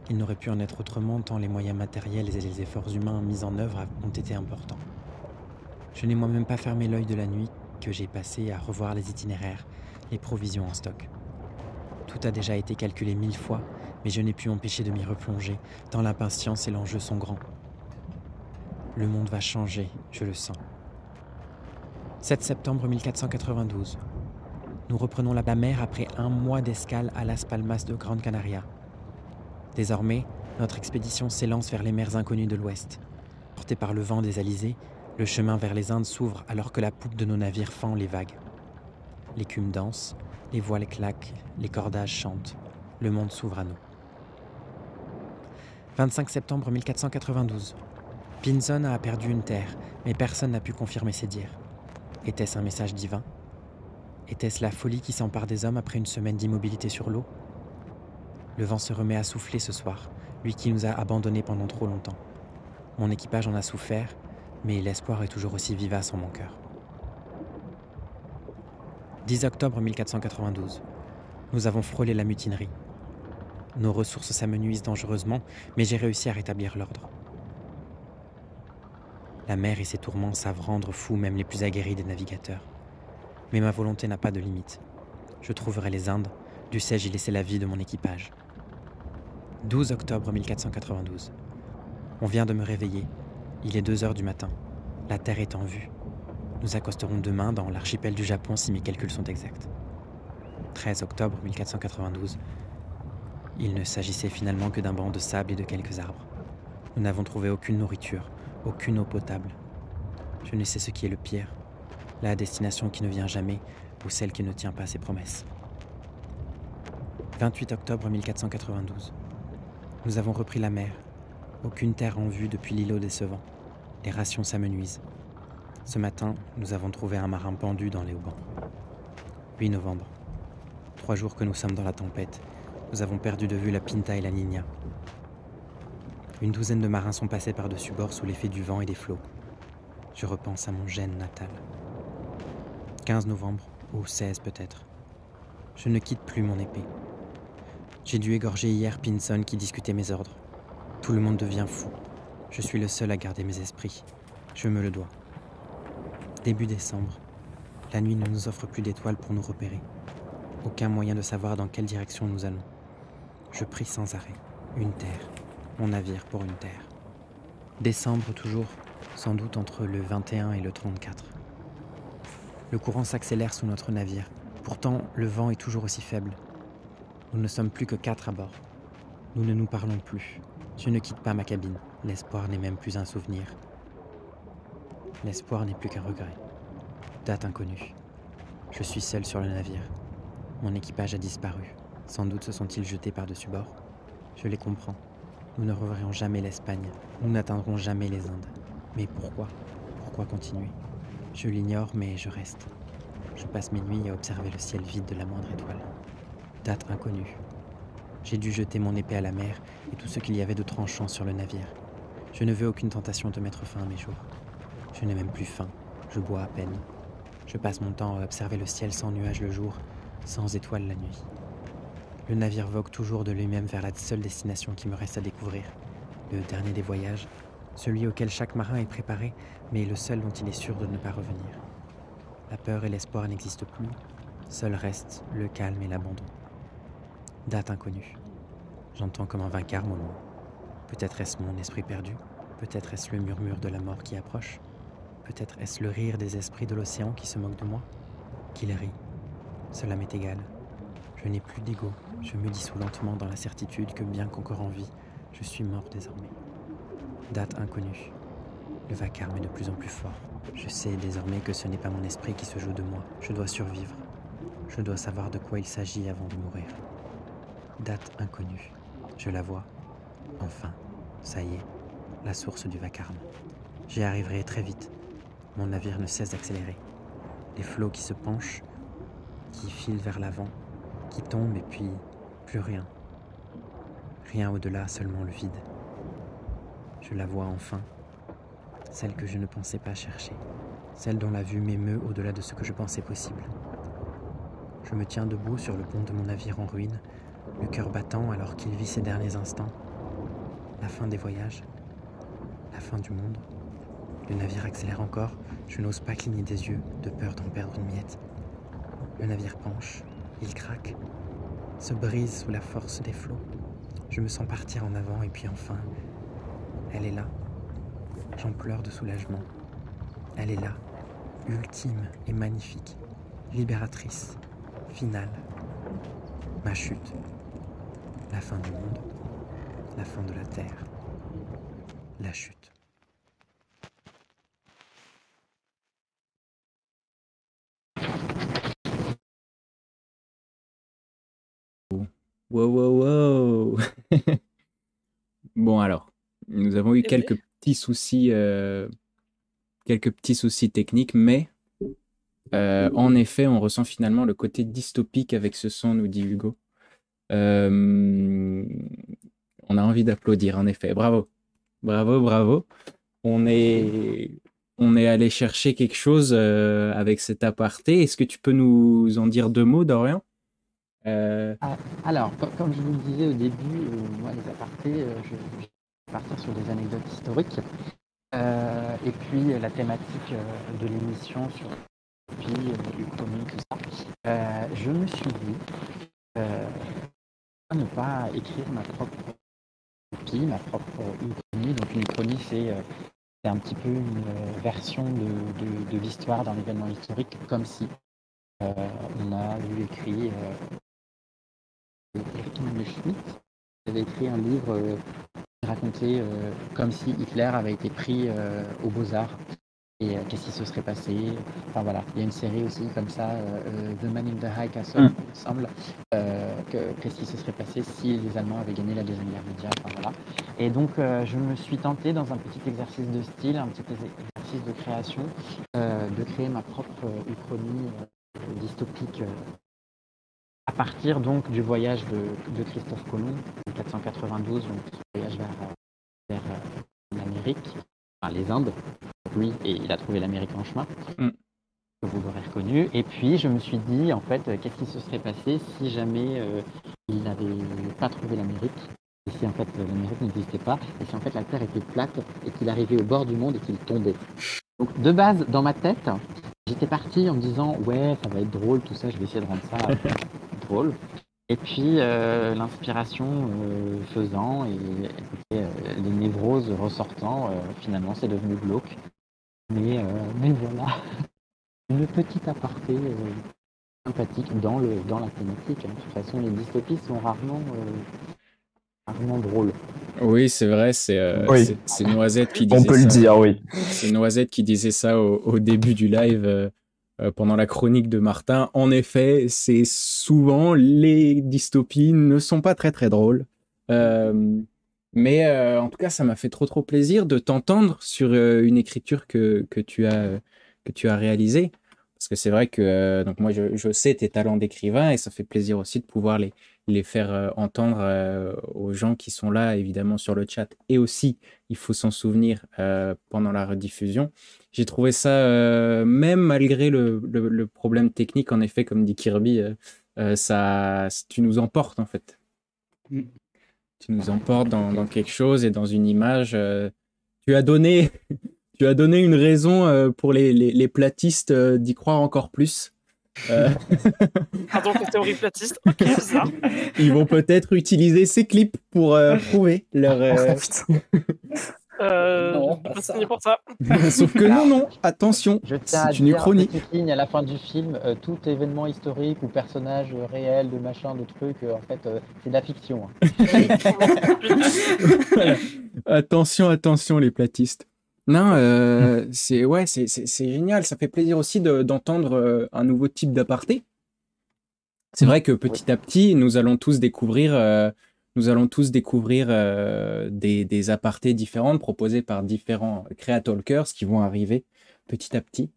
Il n'aurait pu en être autrement tant les moyens matériels et les efforts humains mis en œuvre ont été importants. Je n'ai moi-même pas fermé l'œil de la nuit que j'ai passé à revoir les itinéraires, les provisions en stock. Tout a déjà été calculé mille fois, mais je n'ai pu empêcher de m'y replonger, tant l'impatience et l'enjeu sont grands. Le monde va changer, je le sens. 7 septembre 1492. Nous reprenons la mer après un mois d'escale à Las Palmas de Grande Canaria. Désormais, notre expédition s'élance vers les mers inconnues de l'Ouest. Porté par le vent des alizés, le chemin vers les Indes s'ouvre alors que la poupe de nos navires fend les vagues. L'écume danse, les voiles claquent, les cordages chantent. Le monde s'ouvre à nous. 25 septembre 1492. Pinzon a perdu une terre, mais personne n'a pu confirmer ses dires. Était-ce un message divin? Était-ce la folie qui s'empare des hommes après une semaine d'immobilité sur l'eau? Le vent se remet à souffler ce soir, lui qui nous a abandonnés pendant trop longtemps. Mon équipage en a souffert, mais l'espoir est toujours aussi vivace en mon cœur. 10 octobre 1492. Nous avons frôlé la mutinerie. Nos ressources s'amenuisent dangereusement, mais j'ai réussi à rétablir l'ordre. La mer et ses tourments savent rendre fous même les plus aguerris des navigateurs. Mais ma volonté n'a pas de limite. Je trouverai les Indes, dussé-je y laisser la vie de mon équipage. 12 octobre 1492. On vient de me réveiller. Il est 2 heures du matin. La Terre est en vue. Nous accosterons demain dans l'archipel du Japon si mes calculs sont exacts. 13 octobre 1492. Il ne s'agissait finalement que d'un banc de sable et de quelques arbres. Nous n'avons trouvé aucune nourriture, aucune eau potable. Je ne sais ce qui est le pire, la destination qui ne vient jamais ou celle qui ne tient pas ses promesses. 28 octobre 1492. Nous avons repris la mer. Aucune terre en vue depuis l'îlot décevant. Les rations s'amenuisent. Ce matin, nous avons trouvé un marin pendu dans les haubans. 8 novembre. Trois jours que nous sommes dans la tempête. Nous avons perdu de vue la Pinta et la Nina. Une douzaine de marins sont passés par-dessus bord sous l'effet du vent et des flots. Je repense à mon gène natal. 15 novembre, ou 16 peut-être. Je ne quitte plus mon épée. J'ai dû égorger hier Pinson qui discutait mes ordres. Tout le monde devient fou. Je suis le seul à garder mes esprits. Je me le dois. Début décembre. La nuit ne nous offre plus d'étoiles pour nous repérer. Aucun moyen de savoir dans quelle direction nous allons. Je prie sans arrêt. Une terre. Mon navire pour une terre. Décembre toujours, sans doute entre le 21 et le 34. Le courant s'accélère sous notre navire. Pourtant, le vent est toujours aussi faible. Nous ne sommes plus que quatre à bord. Nous ne nous parlons plus. Je ne quitte pas ma cabine. L'espoir n'est même plus un souvenir. L'espoir n'est plus qu'un regret. Date inconnue. Je suis seul sur le navire. Mon équipage a disparu. Sans doute se sont-ils jetés par-dessus bord. Je les comprends. Nous ne reverrons jamais l'Espagne. Nous n'atteindrons jamais les Indes. Mais pourquoi? Pourquoi continuer? Je l'ignore, mais je reste. Je passe mes nuits à observer le ciel vide de la moindre étoile. Date inconnue. J'ai dû jeter mon épée à la mer et tout ce qu'il y avait de tranchant sur le navire. Je ne veux aucune tentation de mettre fin à mes jours. Je n'ai même plus faim. Je bois à peine. Je passe mon temps à observer le ciel sans nuages le jour sans étoiles la nuit. Le navire vogue toujours de lui-même vers la seule destination qui me reste à découvrir, le dernier des voyages, celui auquel chaque marin est préparé, mais le seul dont il est sûr de ne pas revenir. La peur et l'espoir n'existent plus, seul reste le calme et l'abandon. Date inconnue. J'entends comme un vacarme au loin. Peut-être est-ce mon esprit perdu, peut-être est-ce le murmure de la mort qui approche, peut-être est-ce le rire des esprits de l'océan qui se moquent de moi, qu'il rit. Cela m'est égal. Je n'ai plus d'ego, je me dissous lentement dans la certitude que bien qu'encore en vie, je suis mort désormais. Date inconnue. Le vacarme est de plus en plus fort. Je sais désormais que ce n'est pas mon esprit qui se joue de moi. Je dois survivre. Je dois savoir de quoi il s'agit avant de mourir. Date inconnue. Je la vois. Enfin, ça y est, la source du vacarme. J'y arriverai très vite. Mon navire ne cesse d'accélérer. Les flots qui se penchent, qui filent vers l'avant, qui tombent et puis plus rien. Rien au-delà, seulement le vide. Je la vois enfin, celle que je ne pensais pas chercher, celle dont la vue m'émeut au-delà de ce que je pensais possible. Je me tiens debout sur le pont de mon navire en ruine, le cœur battant alors qu'il vit ses derniers instants. La fin des voyages, la fin du monde. Le navire accélère encore, je n'ose pas cligner des yeux, de peur d'en perdre une miette. Le navire penche, il craque, se brise sous la force des flots. Je me sens partir en avant et puis enfin, elle est là. J'en pleure de soulagement. Elle est là, ultime et magnifique, libératrice, finale. Ma chute, la fin du monde, la fin de la terre, la chute. Wow, wow, wow. bon alors, nous avons eu Eh quelques petits soucis, euh, quelques petits soucis techniques, mais euh, en effet, on ressent finalement le côté dystopique avec ce son, nous dit Hugo. Euh, on a envie d'applaudir, en effet. Bravo, bravo, bravo. On est, on est allé chercher quelque chose avec cet aparté. Est-ce que tu peux nous en dire deux mots, Dorian? Ah, Alors, co- comme je vous le disais au début, moi, les apartés, euh, partir sur des anecdotes historiques. Euh, et puis, euh, la thématique euh, de l'émission sur puis, l'Uchronie, tout ça. Je me suis dit, euh, ne pas écrire ma propre utopie, ma propre Uchronie. Donc, une Uchronie, c'est un petit peu une version de, l'histoire d'un événement historique, comme si on a eu écrit euh, Schmidt avait écrit un livre racontait euh, comme si Hitler avait été pris euh, aux Beaux-Arts et euh, qu'est-ce qui se serait passé. Enfin voilà, il y a une série aussi comme ça, euh, The Man in the High Castle, Mm. il me semble, euh, que- qu'est-ce qui se serait passé si les Allemands avaient gagné la Deuxième Guerre mondiale. Enfin voilà. Et donc euh, je me suis tenté dans un petit exercice de style, un petit exercice de création, de créer ma propre uchronie dystopique à partir donc du voyage de, de Christophe Colomb en 492, donc voyage vers, euh, vers euh, l'Amérique, enfin les Indes, lui, et il a trouvé l'Amérique en chemin, Mm. que vous l'aurez reconnu. Et puis je me suis dit, en fait, euh, qu'est-ce qui se serait passé si jamais euh, il n'avait pas trouvé l'Amérique et si en fait l'Amérique n'existait pas, et si en fait la Terre était plate et qu'il arrivait au bord du monde et qu'il tombait. Donc de base, dans ma tête, j'étais parti en me disant ouais, ça va être drôle, tout ça, je vais essayer de rendre ça drôle. Et puis euh, l'inspiration euh, faisant et euh, les névroses ressortant, euh, finalement c'est devenu glauque. Mais, euh, mais voilà, une petite aparté euh, sympathique dans, le, dans la thématique. hein. De toute façon, les dystopies sont rarement, euh, rarement drôles. Oui, c'est vrai, c'est euh, Oui. Noisette qui On disait peut le ça. dire, oui. C'est Noisette qui disait ça au, au début du live pendant la chronique de Martin. En effet, c'est souvent les dystopies ne sont pas très très drôles. Euh, mais euh, en tout cas, ça m'a fait trop trop plaisir de t'entendre sur euh, une écriture que, que tu as que tu as réalisée. Parce que c'est vrai que euh, donc moi je, je sais tes talents d'écrivain et ça fait plaisir aussi de pouvoir les, les faire euh, entendre euh, aux gens qui sont là évidemment sur le chat et aussi il faut s'en souvenir euh, pendant la rediffusion. J'ai trouvé ça, euh, même malgré le, le- le problème technique, en effet, comme dit Kirby, euh, euh, ça, tu nous emportes en fait. Mm. Tu nous emportes dans, dans quelque chose et dans une image. euh, tu as donné, tu as donné une raison euh, pour les, les, les platistes euh, d'y croire encore plus. Euh, Pardon théorie platiste? Ok, bizarre. ils vont peut-être utiliser ces clips pour euh, prouver leur. euh, Putain. Euh, Non, je pas pas ça. signer pour ça. Sauf que non, non, attention, Je tiens à c'est une dire, uchronie. petite ligne à la fin du film, euh, tout événement historique ou personnage réel, de machin, de truc, euh, en fait, euh, c'est de la fiction. hein. Attention, attention, les platistes. Non, euh, c'est ouais, c'est c'est- c'est génial. Ça fait plaisir aussi de- d'entendre euh, un nouveau type d'aparté. C'est vrai que petit à petit, nous allons tous découvrir, euh, nous allons tous découvrir euh, des, des apartés différentes proposées par différents créatalkers qui vont arriver petit à petit.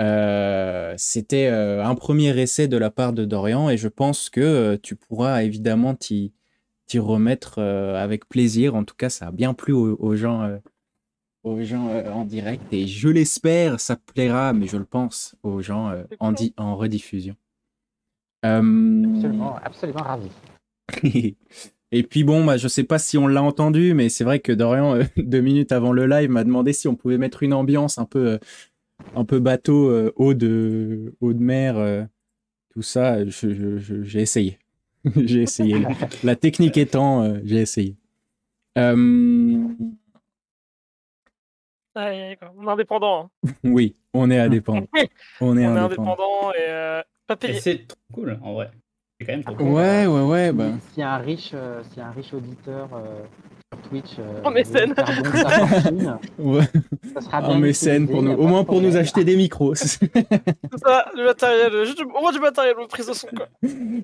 Euh, C'était euh, un premier essai de la part de Dorian et je pense que tu pourras évidemment t'y remettre avec plaisir. En tout cas, ça a bien plu aux, aux gens, aux gens en direct et je l'espère, ça plaira, mais je le pense aux gens en, rediffusion. Absolument, absolument ravi. Et puis bon, bah, je sais pas si on l'a entendu, mais c'est vrai que Dorian, euh, deux minutes avant le live, m'a demandé si on pouvait mettre une ambiance un peu, euh, un peu bateau, euh, eau, de, eau de mer, euh, tout ça. J'ai essayé. j'ai essayé. La, la technique étant, euh, j'ai essayé. Euh. On est indépendant. hein. oui, on est indépendant. On est On est indépendant. indépendant et euh, pas payé. c'est trop cool, en vrai. C'est quand même trop cool. Ouais, ouais, ouais. Bah. S'il y a un riche, euh, a un riche auditeur euh, sur Twitch, euh, En mécène. sa fortune, Ouais, ça sera en mécène, pour nous, au moins pour nous acheter des micros. C'est ça, du matériel, euh, juste au moins du matériel, de prise de son, quoi.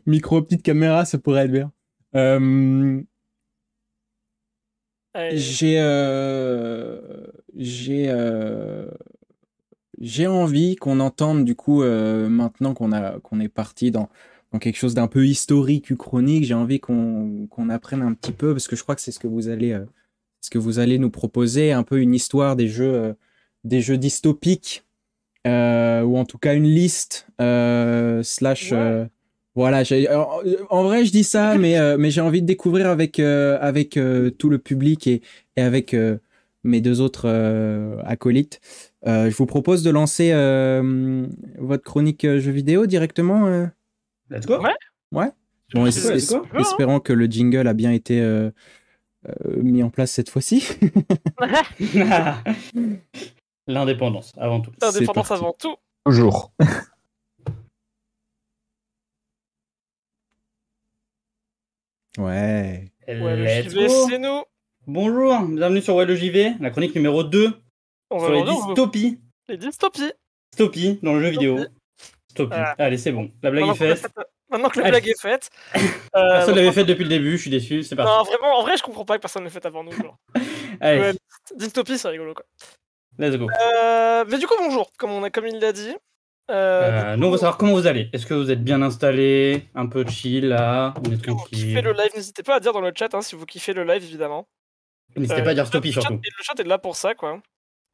Micro, petite caméra, ça pourrait être bien. Euh. J'ai euh, j'ai euh, j'ai envie qu'on entende du coup euh, maintenant qu'on a qu'on est parti dans, dans quelque chose d'un peu historique ou chronique, j'ai envie qu'on apprenne un petit peu parce que je crois que c'est ce que vous allez euh, ce que vous allez nous proposer un peu une histoire des jeux euh, des jeux dystopiques euh, ou en tout cas une liste slash Ouais. voilà, en, vrai, je dis ça, mais, mais j'ai envie de découvrir avec, avec tout le public et, et avec mes deux autres acolytes. Je vous propose de lancer votre chronique jeux vidéo directement. Euh. Let's go. Ouais. Bon, es- go. es- espérons que le jingle a bien été euh, euh, mis en place cette fois-ci. L'indépendance, avant tout. C'est Indépendance parti. avant tout. Toujours. Ouais. Ouais, le Let's go. c'est nous. Bonjour, bienvenue sur Ouais le JV, la chronique numéro 2 On va sur les on va- dystopies. les dystopies. Dystopie dans le jeu vidéo. Voilà. Allez, c'est bon. La blague est faite. maintenant que la blague est faite. euh, Personne bah, l'avait faite depuis le début, je suis déçu, c'est Non, parti. vraiment, en vrai, je comprends pas que personne ne l'ait fait avant nous. Genre. Allez, Ouais, dystopie, c'est rigolo, quoi. let's go. Euh, mais du coup, bonjour, comme, on a, comme il l'a dit. Euh, Euh, nous, on veut savoir comment vous allez. Est-ce que vous êtes bien installé Un peu chill là On est si vous kiffez tranquille. le live, n'hésitez pas à dire dans le chat hein, si vous kiffez le live, évidemment. N'hésitez pas à dire Stoppy chat- surtout. Le chat est là pour ça, quoi.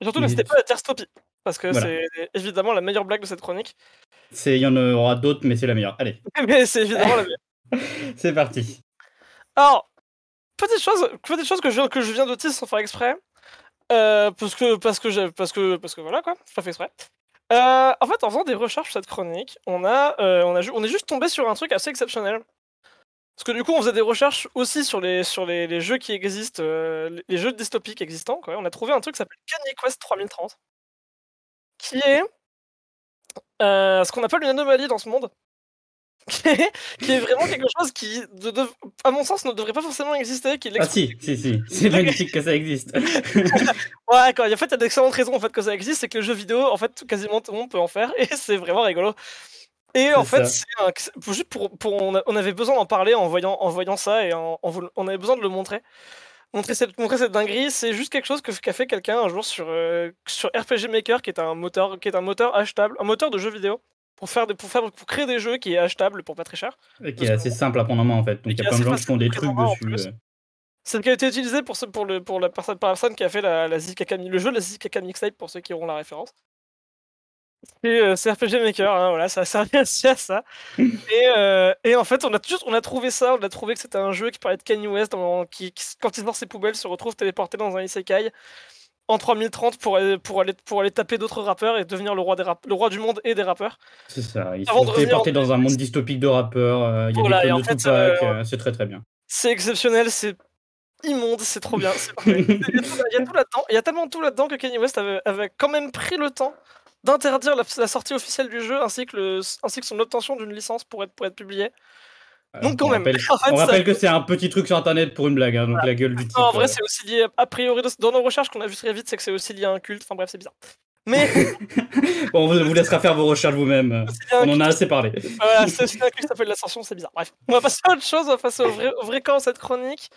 Et surtout, N'hésitez- n'hésitez pas à dire Stoppy. Parce que Voilà. c'est évidemment la meilleure blague de cette chronique. Il y en aura d'autres, mais c'est la meilleure. Allez, Mais c'est évidemment la meilleure. c'est parti. Alors, petite chose, petite chose que je, que je viens de tease sans faire exprès. Euh, parce que parce que parce que parce que voilà quoi, pas fait exprès. Euh, en fait, en faisant des recherches sur cette chronique, on a euh, on a on est juste tombé sur un truc assez exceptionnel. Parce que du coup, on faisait des recherches aussi sur les sur les, les jeux qui existent, les- les jeux dystopiques existants. Quoi. On a trouvé un truc qui s'appelle Kanye Quest 3030, qui est euh, ce qu'on appelle une anomalie dans ce monde. qui est, qui est vraiment quelque chose qui, de- de- à mon sens, ne devrait pas forcément exister. Qui Ah si, si, si. C'est magnifique que ça existe. Ouais, quand, en fait, il y a d'excellentes raisons en fait, que ça existe, c'est que le jeu vidéo, en fait, quasiment tout le monde peut en faire, et c'est vraiment rigolo. Et en fait, un- pour- juste pour, on, a- on avait besoin d'en parler en voyant, en voyant ça, et en, en voulant- on avait besoin de le montrer. Montrer cette, montrer cette dinguerie, c'est juste quelque chose que- qu'a fait quelqu'un un jour sur, euh, sur RPG Maker, qui est un moteur, qui est un moteur achetable, un moteur de jeu vidéo, pour, faire pour, faire, pour créer des jeux qui est achetable pour pas très cher. Et qui est assez simple à prendre en main en fait. Donc il y a plein de gens qui font des trucs dessus. euh. Celle qui a été utilisée pour, ce- pour, le, pour la personne, par la personne qui a fait la, la Zika Kami- le jeu, la Zika Mixtape, pour ceux qui auront la référence. C'est RPG Maker, hein, voilà, ça servi aussi à ça. et, euh, et, en fait, on a, juste, on a trouvé ça, on a trouvé que c'était un jeu qui parlait de Kanye West, qui, quand il sort ses poubelles, se retrouve téléporté dans un isekai en 3030 pour, pour, aller, pour aller taper d'autres rappeurs et devenir le roi, des rap le roi du monde et des rappeurs. C'est ça, il se téléporté dans un monde dystopique de rappeurs, euh, il y a des de Tupac, euh, c'est très très bien. C'est exceptionnel, c'est immonde, c'est trop bien. il, y a tout là-dedans, il y a tellement tout là-dedans que Kanye West avait, avait, quand même pris le temps d'interdire la, sortie officielle du jeu ainsi que, le, ainsi que son obtention d'une licence pour être, pour être publié. donc quand on même. Rappelle, on rappelle que c'est un petit truc sur internet pour une blague, hein, donc la gueule du titre. en vrai, c'est aussi lié, a priori, dans nos recherches qu'on a vu très vite, c'est que c'est aussi lié à un culte. Enfin bref, c'est bizarre. Mais. bon, on vous laissera faire vos recherches vous-même. On en a assez parlé. Voilà, c'est aussi un culte qui s'appelle l'ascension, c'est bizarre. Bref, on va passer à autre chose, on va passer au vrai, au vrai camp cette chronique.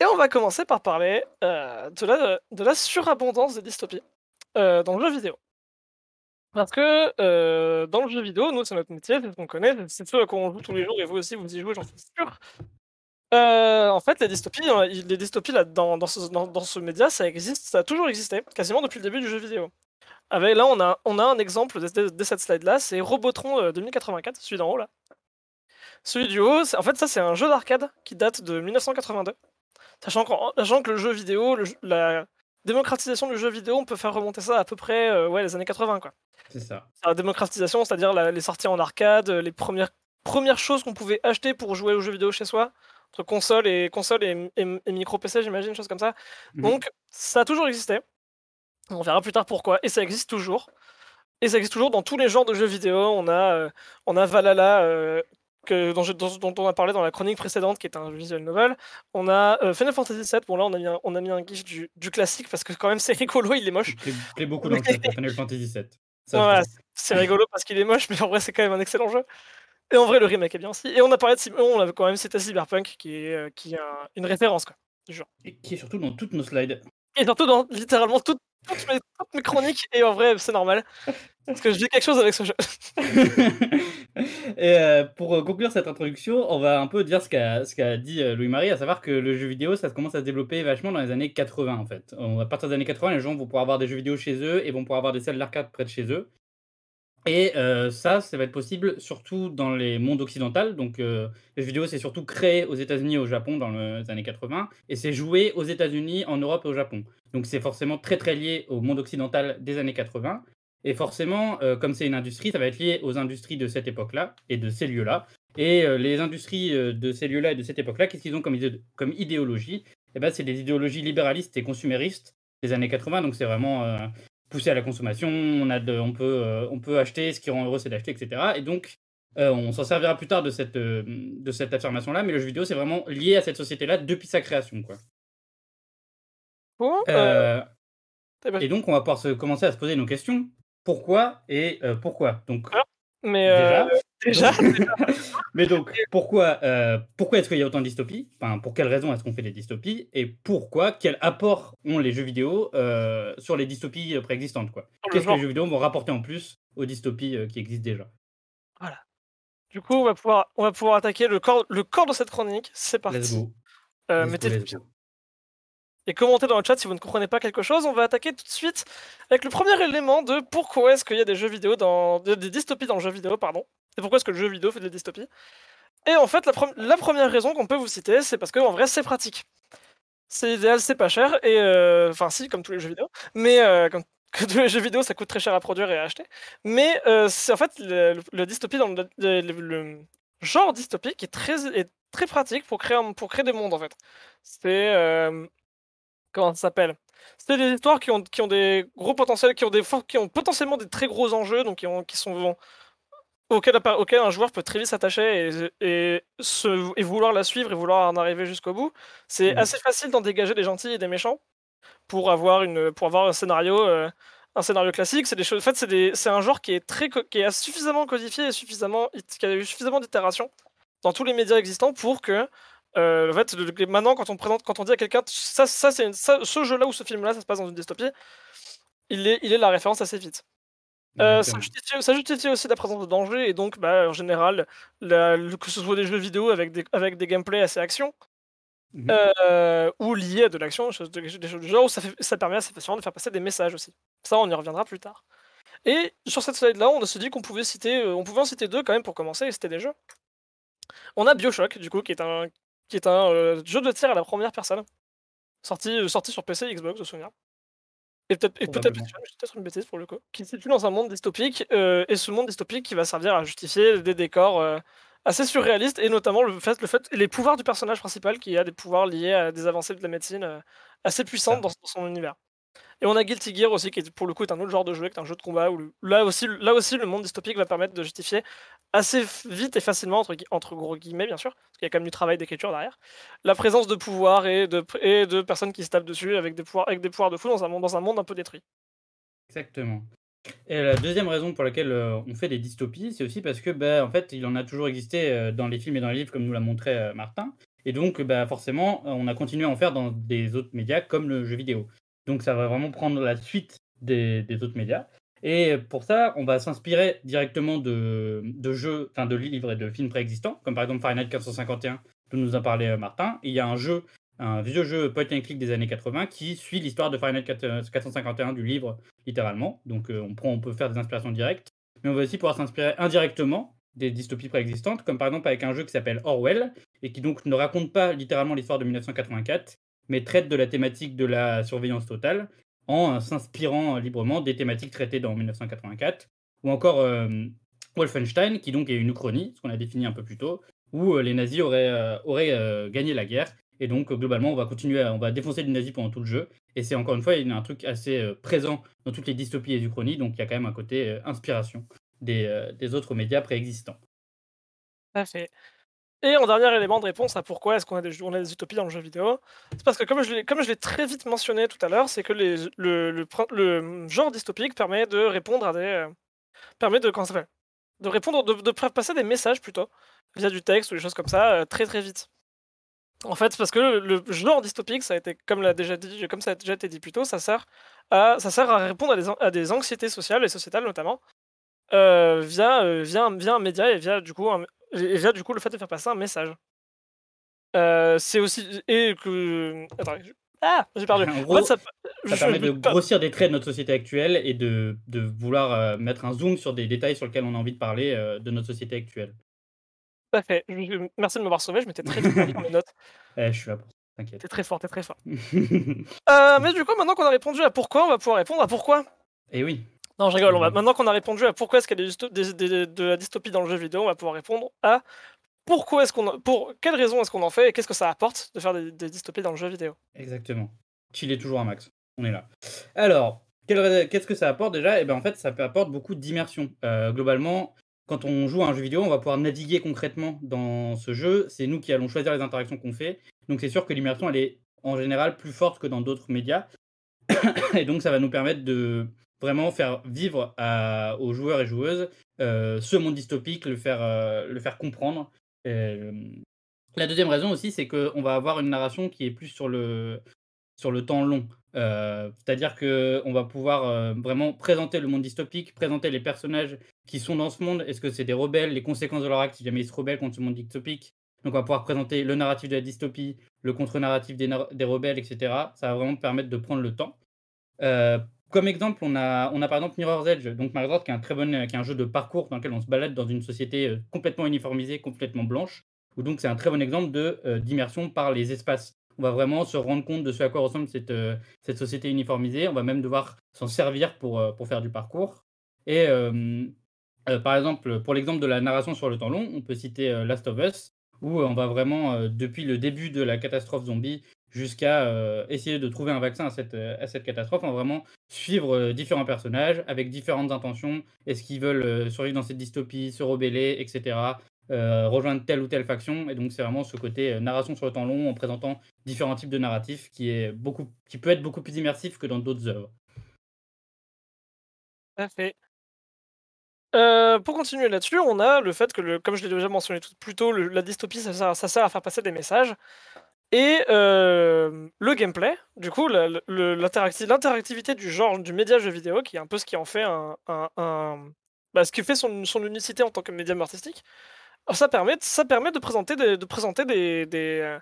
Et on va commencer par parler euh, de, la, de la surabondance des dystopies euh, dans le jeu vidéo. Parce que euh, dans le jeu vidéo, nous, c'est notre métier, c'est ce qu'on connaît, c'est ce à quoi on joue tous les jours, et vous aussi, vous y jouez, j'en suis sûr. Euh, en fait, les dystopies, les dystopies là, dans, dans, ce, média, ça existe, ça a toujours existé, quasiment depuis le début du jeu vidéo. Avec, là, on a, on a un exemple de, cette slide-là, c'est Robotron 2084, celui d'en haut là. Celui du haut, en fait, ça, c'est un jeu d'arcade qui date de 1982. Sachant, sachant que le jeu vidéo, la démocratisation du jeu vidéo, on peut faire remonter ça à peu près euh, ouais, les années 80, quoi. C'est ça. La démocratisation, c'est-à-dire les sorties en arcade, les premières, premières choses qu'on pouvait acheter pour jouer aux jeux vidéo chez soi, entre console et console et, micro PC, j'imagine, choses comme ça. Mhm. Donc, ça a toujours existé. On verra plus tard pourquoi. Et ça existe toujours. Et ça existe toujours dans tous les genres de jeux vidéo. On a, euh, on a Valhalla, euh, que, dont, dont, on a parlé dans la chronique précédente, qui est un visual novel. On a euh, Final Fantasy VII. Bon, là, on a mis un, on a mis un gif du, du classique parce que, quand même, c'est rigolo, il est moche. Il plaît beaucoup dans le Final Fantasy VII c'est rigolo parce qu'il est moche, mais en vrai, c'est quand même un excellent jeu. Et en vrai, le remake est bien aussi. Et on a parlé de on avait quand même cité Cyberpunk, qui est, euh, qui est une référence, quoi, du genre. Et qui est surtout dans toutes nos slides. Et surtout dans littéralement toutes, mes, chroniques, et en vrai, c'est normal. Parce que je dis quelque chose avec ce jeu. et euh, pour euh, conclure cette introduction, on va un peu dire ce qu'a dit Louis-Marie, à savoir que le jeu vidéo, ça commence à se développer vachement dans les années 80 en fait. À partir des années 80, les gens vont pouvoir avoir des jeux vidéo chez eux et vont pouvoir avoir des salles d'arcade près de chez eux. Et ça, ça va être possible surtout dans les mondes occidentaux. Donc, les jeux vidéo, c'est surtout créé aux États-Unis et au Japon dans les années 80, et c'est joué aux États-Unis, en Europe et au Japon. Donc, c'est forcément très très lié au monde occidental des années 80. Et forcément, comme c'est une industrie, ça va être lié aux industries de cette époque-là et de ces lieux-là. Et les industries de ces lieux-là et de cette époque-là, qu'est-ce qu'ils ont comme, idéologie? Eh ben, C'est des idéologies libéralistes et consuméristes des années 80. Donc, c'est vraiment pousser à la consommation, on, a on, peut, euh, on peut acheter, ce qui rend heureux c'est d'acheter, etc. Et donc, euh, on s'en servira plus tard de cette, euh, de cette affirmation-là, mais le jeu vidéo c'est vraiment lié à cette société-là depuis sa création. Quoi. et donc, on va pouvoir se, commencer à se poser nos questions. Pourquoi et pourquoi? Donc, mais déjà, mais donc, pourquoi, euh, pourquoi est-ce qu'il y a autant de dystopies? Enfin, Pour quelles raisons est-ce qu'on fait des dystopies? Et pourquoi Quel apport ont les jeux vidéo euh, sur les dystopies préexistantes quoi? Qu'est-ce que les jeux vidéo vont rapporter en plus aux dystopies qui existent déjà? Voilà. Du coup, on va pouvoir, on va pouvoir attaquer le corps, le corps de cette chronique. C'est parti. Let's go. mettez et commentez dans le chat si vous ne comprenez pas quelque chose. On va attaquer tout de suite avec le premier élément de pourquoi est-ce qu'il y a des jeux vidéo dans des dystopies dans le jeu vidéo, pardon. Et pourquoi est-ce que le jeu vidéo fait des dystopies. Et en fait, la, première raison qu'on peut vous citer, c'est parce qu'en vrai, c'est pratique. C'est idéal, c'est pas cher, et euh, enfin si, comme tous les jeux vidéo, mais euh, comme que tous les jeux vidéo, ça coûte très cher à produire et à acheter. Mais euh, c'est en fait le, dystopie dans le, genre dystopie qui est très, est très pratique pour créer, pour créer des mondes en fait. C'est comment ça s'appelle? C'est des histoires qui ont, qui ont des gros potentiels, qui ont, des, qui ont potentiellement des très gros enjeux, donc qui, ont, qui sont auxquels, auquel un joueur peut très vite s'attacher et, et, et, vouloir la suivre et vouloir en arriver jusqu'au bout. C'est mmh. assez facile d'en dégager des gentils et des méchants pour avoir, une, pour avoir un scénario. Euh, un scénario classique, c'est des choses. En fait, c'est un genre qui est très, qui est suffisamment codifié et suffisamment, qui a eu suffisamment d'itérations dans tous les médias existants pour que en fait, maintenant, quand on présente, quand on dit à quelqu'un, ça, ça, c'est ce jeu-là ou ce film-là, ça se passe dans une dystopie, il est, il est la référence assez vite. Euh, ça, justifie, aussi la présence de danger, et donc, bah, en général, que ce soit des jeux vidéo avec des, avec des gameplays assez action, mmh euh, ou liés à de l'action, des choses, du genre, où ça, ça permet assez facilement de faire passer des messages aussi. Ça, on y reviendra plus tard. Et sur cette slide-là, on s'est dit qu'on pouvait citer, euh, on pouvait en citer deux quand même pour commencer, et c'était des jeux. On a Bioshock, du coup, qui est un, qui est un euh, jeu de tir à la première personne, sorti, euh, sorti sur PC et Xbox, de souvenir. Et peut-être peut peut-être une bêtise pour le coup, qui se situe dans un monde dystopique, euh, et ce monde dystopique qui va servir à justifier des décors euh, assez surréalistes, et notamment le fait, le fait, les pouvoirs du personnage principal, qui a des pouvoirs liés à des avancées de la médecine assez puissantes dans, dans son univers. Et on a Guilty Gear aussi, qui pour le coup est un autre genre de jeu, qui est un jeu de combat, où là, aussi, là aussi le monde dystopique va permettre de justifier assez vite et facilement, entre, gros guillemets bien sûr, parce qu'il y a quand même du travail d'écriture derrière, la présence de pouvoirs et de, personnes qui se tapent dessus avec des pouvoirs, avec des pouvoirs de fou dans un, monde, dans un monde un peu détruit. Exactement. Et la deuxième raison pour laquelle euh, on fait des dystopies, c'est aussi parce que, bah, en fait, il en a toujours existé euh, dans les films et dans les livres, comme nous l'a montré euh, Martin. Et donc, bah, forcément, on a continué à en faire dans des autres médias, comme le jeu vidéo. Donc, ça va vraiment prendre la suite des autres médias. Et pour ça, on va s'inspirer directement de, jeux, enfin de livres et de films préexistants, comme par exemple Fahrenheit 451, dont nous a parlé euh, Martin. Il y a un jeu, un vieux jeu point and click des années 80 qui suit l'histoire de Fahrenheit 4- 451 du livre littéralement. Donc euh, on, on peut faire des inspirations directes, mais on va aussi pouvoir s'inspirer indirectement des dystopies préexistantes, comme par exemple avec un jeu qui s'appelle Orwell, et qui donc ne raconte pas littéralement l'histoire de 1984, mais traite de la thématique de la surveillance totale, en s'inspirant librement des thématiques traitées dans 1984, ou encore euh, Wolfenstein, qui donc est une uchronie, ce qu'on a défini un peu plus tôt, où euh, les nazis auraient, euh, gagné la guerre, et donc globalement on va continuer, à, on va défoncer les nazis pendant tout le jeu, et c'est encore une fois un truc assez présent dans toutes les dystopies et uchronies, donc il y a quand même un côté inspiration des, des autres médias préexistants. Parfait. Et en dernier élément de réponse à pourquoi est-ce qu'on a, des a des utopies dans le jeu vidéo, c'est parce que comme je l'ai très vite mentionné tout à l'heure, c'est que le, genre dystopique permet de répondre à des... euh, permet de... Comment s'appelle? De répondre, de, de passer des messages plutôt, via du texte ou des choses comme ça, euh, très très vite. En fait, parce que le, genre dystopique, ça a été, comme, déjà dit, comme ça a déjà été dit plus tôt, ça sert à, ça sert à répondre à des, à des anxiétés sociales et sociétales notamment, euh, via, via, via un média et via du coup un- et via du coup le fait de faire passer un message. Euh, c'est aussi et que attends, je- ah j'ai perdu. En En gros, fait, ça, permet de grossir des traits de notre société actuelle et de, de vouloir euh, mettre un zoom sur des détails sur lesquels on a envie de parler euh, de notre société actuelle. Tout à fait. Je- Merci de m'avoir sauvé. Je m'étais très perdu dans mes notes. Eh, je suis là pour t'inquiète. T'es très fort, t'es très fort. Euh, mais du coup, maintenant qu'on a répondu à pourquoi, on va pouvoir répondre à pourquoi. Et oui. Non, je rigole. On va, maintenant qu'on a répondu à pourquoi est-ce qu'il y a des dysto- des- des- de la dystopie dans le jeu vidéo, on va pouvoir répondre à pourquoi est-ce qu'on, pour quelles raisons est-ce qu'on en fait et qu'est-ce que ça apporte de faire des, dystopies dans le jeu vidéo. Exactement. Chiller toujours un max. On est là. Alors, qu'est-ce que ça apporte déjà? Eh ben en fait, ça apporte beaucoup d'immersion. Euh, globalement, quand on joue à un jeu vidéo, on va pouvoir naviguer concrètement dans ce jeu. C'est nous qui allons choisir les interactions qu'on fait. Donc c'est sûr que l'immersion, elle est en général plus forte que dans d'autres médias. et donc ça va nous permettre de vraiment faire vivre aux joueurs et joueuses euh, ce monde dystopique, le faire, euh, le faire comprendre. Euh, la deuxième raison aussi, c'est qu'on va avoir une narration qui est plus sur le, sur le temps long. C'est-à-dire qu'on va pouvoir vraiment présenter le monde dystopique, présenter les personnages qui sont dans ce monde. Est-ce que c'est des rebelles, les conséquences de leur acte si jamais ils se rebellent contre ce monde dystopique? Donc on va pouvoir présenter le narratif de la dystopie, le contre-narratif des, rebelles, etc. Ça va vraiment permettre de prendre le temps. Comme exemple, on a, on a par exemple Mirror's Edge, donc Mirror's Edge qui est un très bon, un jeu de parcours dans lequel on se balade dans une société euh, complètement uniformisée, complètement blanche, où donc c'est un très bon exemple de euh, d'immersion par les espaces. On va vraiment se rendre compte de ce à quoi ressemble cette, euh, cette société uniformisée. On va même devoir s'en servir pour, pour faire du parcours. Et par exemple, pour l'exemple de la narration sur le temps long, on peut citer Last of Us, où on va vraiment, depuis le début de la catastrophe zombie jusqu'à euh, essayer de trouver un vaccin à cette, euh, à cette catastrophe, va vraiment suivre euh, différents personnages avec différentes intentions. Est-ce qu'ils veulent survivre dans cette dystopie, se rebeller, etc. rejoindre telle ou telle faction. Et donc c'est vraiment ce côté narration sur le temps long en présentant différents types de narratifs qui, est beaucoup, qui peut être beaucoup plus immersif que dans d'autres œuvres. Parfait. Euh, pour continuer là-dessus, on a le fait que, comme je l'ai déjà mentionné tout, plus tôt, le- la dystopie, ça sert à faire passer des messages. Et euh, le gameplay, du coup, l'interactivité du genre du média jeu vidéo, qui est un peu ce qui en fait un, un- un- bah, ce qui fait son, unicité en tant que médium artistique, ça permet, ça permet de présenter des, de présenter des, euh,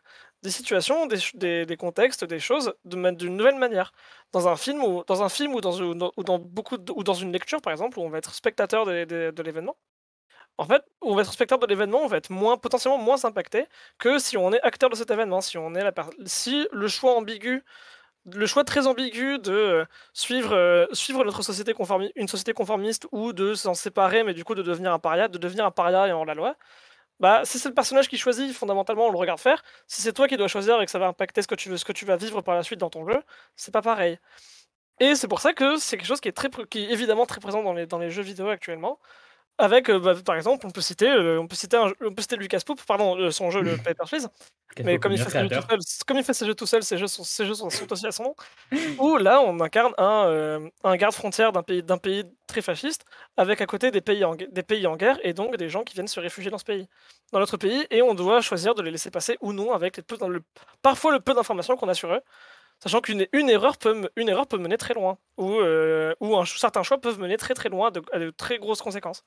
situations, des, des- contextes, des choses d'une nouvelle manière. Dans un film ou dans un film ou dans, beaucoup ou dans une lecture par exemple où on va être spectateur de l'événement. En fait, on va être spectateur de l'événement, on va être moins potentiellement moins impacté que si on est acteur de cet événement, si on est la si le choix ambigu le choix très ambigu de euh, suivre, euh, suivre notre société conformi- une société conformiste ou de s'en séparer, mais du coup de devenir un paria, de devenir un paria et hors la loi, bah, si c'est le personnage qui choisit, fondamentalement, on le regarde faire. Si c'est toi qui dois choisir et que ça va impacter ce que tu veux, ce que tu vas vivre par la suite dans ton jeu, c'est pas pareil. Et c'est pour ça que c'est quelque chose qui est, très, qui évidemment très présent dans les, dans les jeux vidéo actuellement. Avec, euh, bah, par exemple, on peut citer, euh, on peut citer, un on peut citer Lucas Pope, pardon, euh, son jeu, le Paper Please, mais comme il, fait ses jeux tout seul, comme il fait ses jeux tout seul, ses jeux sont, ses jeux sont, sont aussi à son nom. Où là, on incarne un, euh, un garde frontière d'un pays, d'un pays très fasciste, avec à côté des pays, en, des pays en guerre, et donc des gens qui viennent se réfugier dans ce pays, dans notre pays, et on doit choisir de les laisser passer ou non, avec les peu, dans le, parfois le peu d'informations qu'on a sur eux, sachant qu'une une erreur, peut, me- une erreur peut mener très loin, ou, euh, ou un, ch- certains choix peuvent mener très très loin à de, à de très grosses conséquences.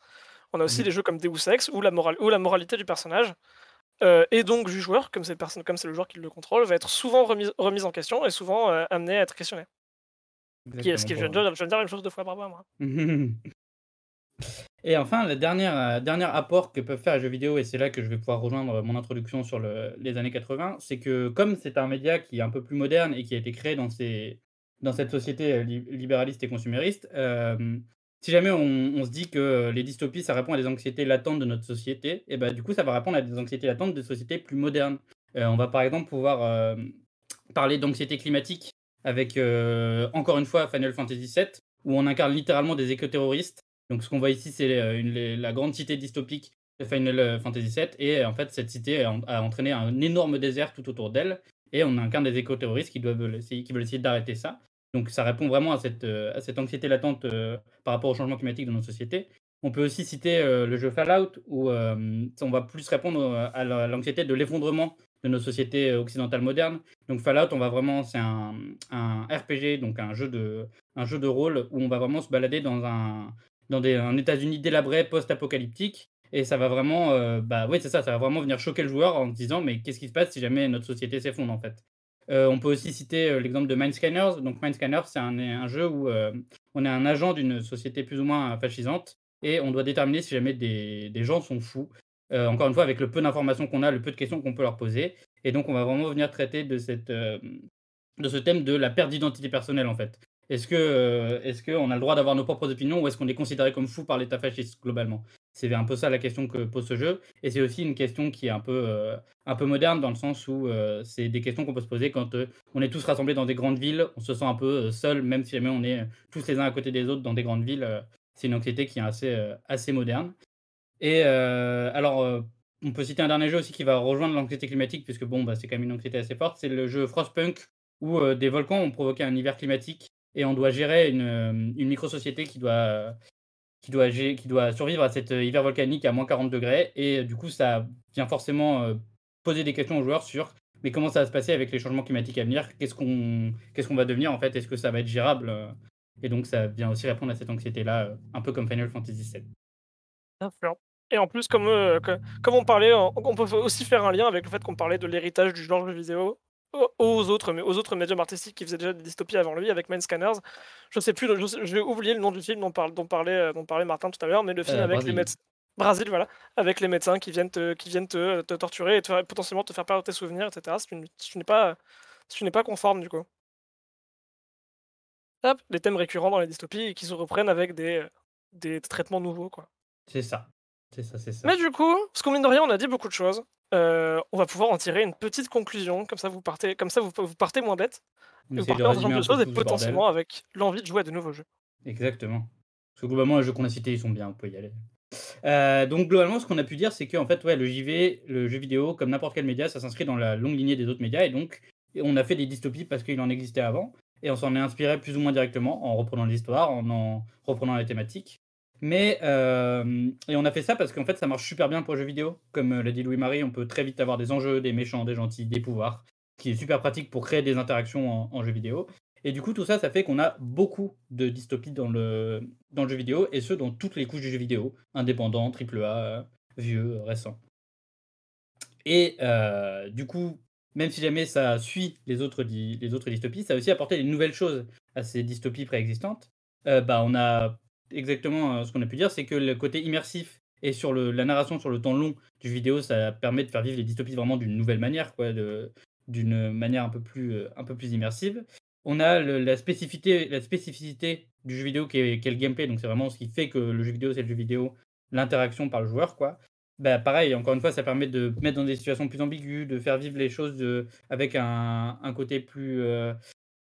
On a aussi Mhm. des jeux comme Deus Ex, où la, morale, où la moralité du personnage euh, et donc du joueur, comme c'est le, joueur qui le contrôle, va être souvent remise, remise en question et souvent euh, amené à être questionné. Qui est ce qui je viens, de dire, je viens de dire une chose deux fois par mois, moi. Et enfin, le dernier, euh, apport que peuvent faire les jeux vidéo, et c'est là que je vais pouvoir rejoindre mon introduction sur le- les années 80, c'est que comme c'est un média qui est un peu plus moderne et qui a été créé dans, cette société euh, li- libéraliste et consumériste, euh, si jamais on, se dit que les dystopies, ça répond à des anxiétés latentes de notre société, et ben du coup, ça va répondre à des anxiétés latentes de sociétés plus modernes. Euh, on va par exemple pouvoir euh, parler d'anxiété climatique avec, euh, encore une fois, Final Fantasy VII, où on incarne littéralement des écoterroristes. Donc ce qu'on voit ici, c'est euh, la grande cité dystopique de Final euh, Fantasy VII. Et euh, en fait, cette cité a, entraîné un énorme désert tout autour d'elle. Et on incarne des écoterroristes qui, qui veulent essayer d'arrêter ça. Donc ça répond vraiment à cette, à cette anxiété latente par rapport au changement climatique de notre société. On peut aussi citer le jeu Fallout, où on va plus répondre à la- l'anxiété de l'effondrement de nos sociétés occidentales modernes. Donc Fallout, on va vraiment, c'est un, un RPG, donc un jeu de, un jeu de rôle où on va vraiment se balader dans un, dans des, un États-Unis délabré, post-apocalyptique. Et ça va vraiment, euh, bah oui, c'est ça, ça va vraiment venir choquer le joueur en se disant, mais qu'est-ce qui se passe si jamais notre société s'effondre en fait? Euh, On peut aussi citer euh, l'exemple de Mindscanners. Donc Mindscanners, c'est un, jeu où on est un agent d'une société plus ou moins fascisante et on doit déterminer si jamais des, des gens sont fous. Encore une fois, avec le peu d'informations qu'on a, le peu de questions qu'on peut leur poser. Et donc, on va vraiment venir traiter de, cette, de ce thème de la perte d'identité personnelle, en fait. Est-ce que euh, est-ce qu'on a le droit d'avoir nos propres opinions ou est-ce qu'on est considéré comme fou par l'État fasciste globalement? C'est un peu ça la question que pose ce jeu. Et c'est aussi une question qui est un peu, euh, un peu moderne dans le sens où euh, c'est des questions qu'on peut se poser quand on est tous rassemblés dans des grandes villes, on se sent un peu seul, même si jamais on est tous les uns à côté des autres dans des grandes villes. c'est une anxiété qui est assez, assez moderne. Et alors, on peut citer un dernier jeu aussi qui va rejoindre l'anxiété climatique, puisque bon, bah, c'est quand même une anxiété assez forte. C'est le jeu Frostpunk, où des volcans ont provoqué un hiver climatique et on doit gérer une, euh, une micro-société qui doit, qui, doit, qui doit survivre à cet euh, hiver volcanique à moins 40 degrés. Et euh, du coup, ça vient forcément poser des questions aux joueurs sur mais comment ça va se passer avec les changements climatiques à venir? Qu'est-ce qu'on qu'est-ce va devenir en fait? Est-ce que ça va être gérable Et donc, ça vient aussi répondre à cette anxiété-là, un peu comme Final Fantasy VII. Et en plus, comme, comme on parlait, on peut aussi faire un lien avec le fait qu'on parlait de l'héritage du genre jeu vidéo aux autres, mais aux autres médiums artistiques qui faisaient déjà des dystopies avant lui, avec Scanners. Je sais plus, je, je vais oublier le nom du film dont, parle, dont, parlait, euh, dont parlait Martin tout à l'heure, mais le film Euh, avec les médecins. Brésil, voilà, avec les médecins qui viennent te, qui viennent te, te torturer et te faire- potentiellement te faire perdre tes souvenirs, etc. Si tu n- si tu n'es pas, si tu n'es pas conforme, du coup. Hop, les thèmes récurrents dans les dystopies qui se reprennent avec des, des traitements nouveaux, quoi. C'est ça. C'est ça, c'est ça. Mais du coup, parce qu'au mine de rien, on a dit beaucoup de choses. euh, on va pouvoir en tirer une petite conclusion, comme ça vous partez, comme ça vous, vous partez moins bête, On et vous partez en sachant de choses et bordel. potentiellement avec l'envie de jouer à de nouveaux jeux. Exactement. Parce que globalement, les jeux qu'on a cités, ils sont bien, vous pouvez y aller. Euh, donc globalement, ce qu'on a pu dire, c'est que en fait, ouais, le JV, le jeu vidéo, comme n'importe quel média, ça s'inscrit dans la longue lignée des autres médias, et donc on a fait des dystopies parce qu'il en existait avant, et on s'en est inspiré plus ou moins directement en reprenant l'histoire, en en reprenant les thématiques. Mais euh, et on a fait ça parce qu'en fait, ça marche super bien pour le jeu vidéo. Comme euh, l'a dit Louis-Marie, on peut très vite avoir des enjeux, des méchants, des gentils, des pouvoirs, qui est super pratique pour créer des interactions en, en jeu vidéo. Et du coup, tout ça, ça fait qu'on a beaucoup de dystopies dans le, dans le jeu vidéo, et ce, dans toutes les couches du jeu vidéo, indépendant, AAA, vieux, récent. Et euh, du coup, même si jamais ça suit les autres, les autres dystopies, ça a aussi apporté des nouvelles choses à ces dystopies préexistantes. bah, on a exactement ce qu'on a pu dire, c'est que le côté immersif et sur le, la narration sur le temps long du vidéo, ça permet de faire vivre les dystopies vraiment d'une nouvelle manière, quoi, d'une manière un peu plus, un peu plus immersive. On a la, spécificité, la spécificité du jeu vidéo qui est, le gameplay, donc c'est vraiment ce qui fait que le jeu vidéo c'est le jeu vidéo, l'interaction par le joueur, quoi. Bah, pareil, encore une fois, ça permet de mettre dans des situations plus ambiguës, de faire vivre les choses de, avec un, un côté plus. Euh,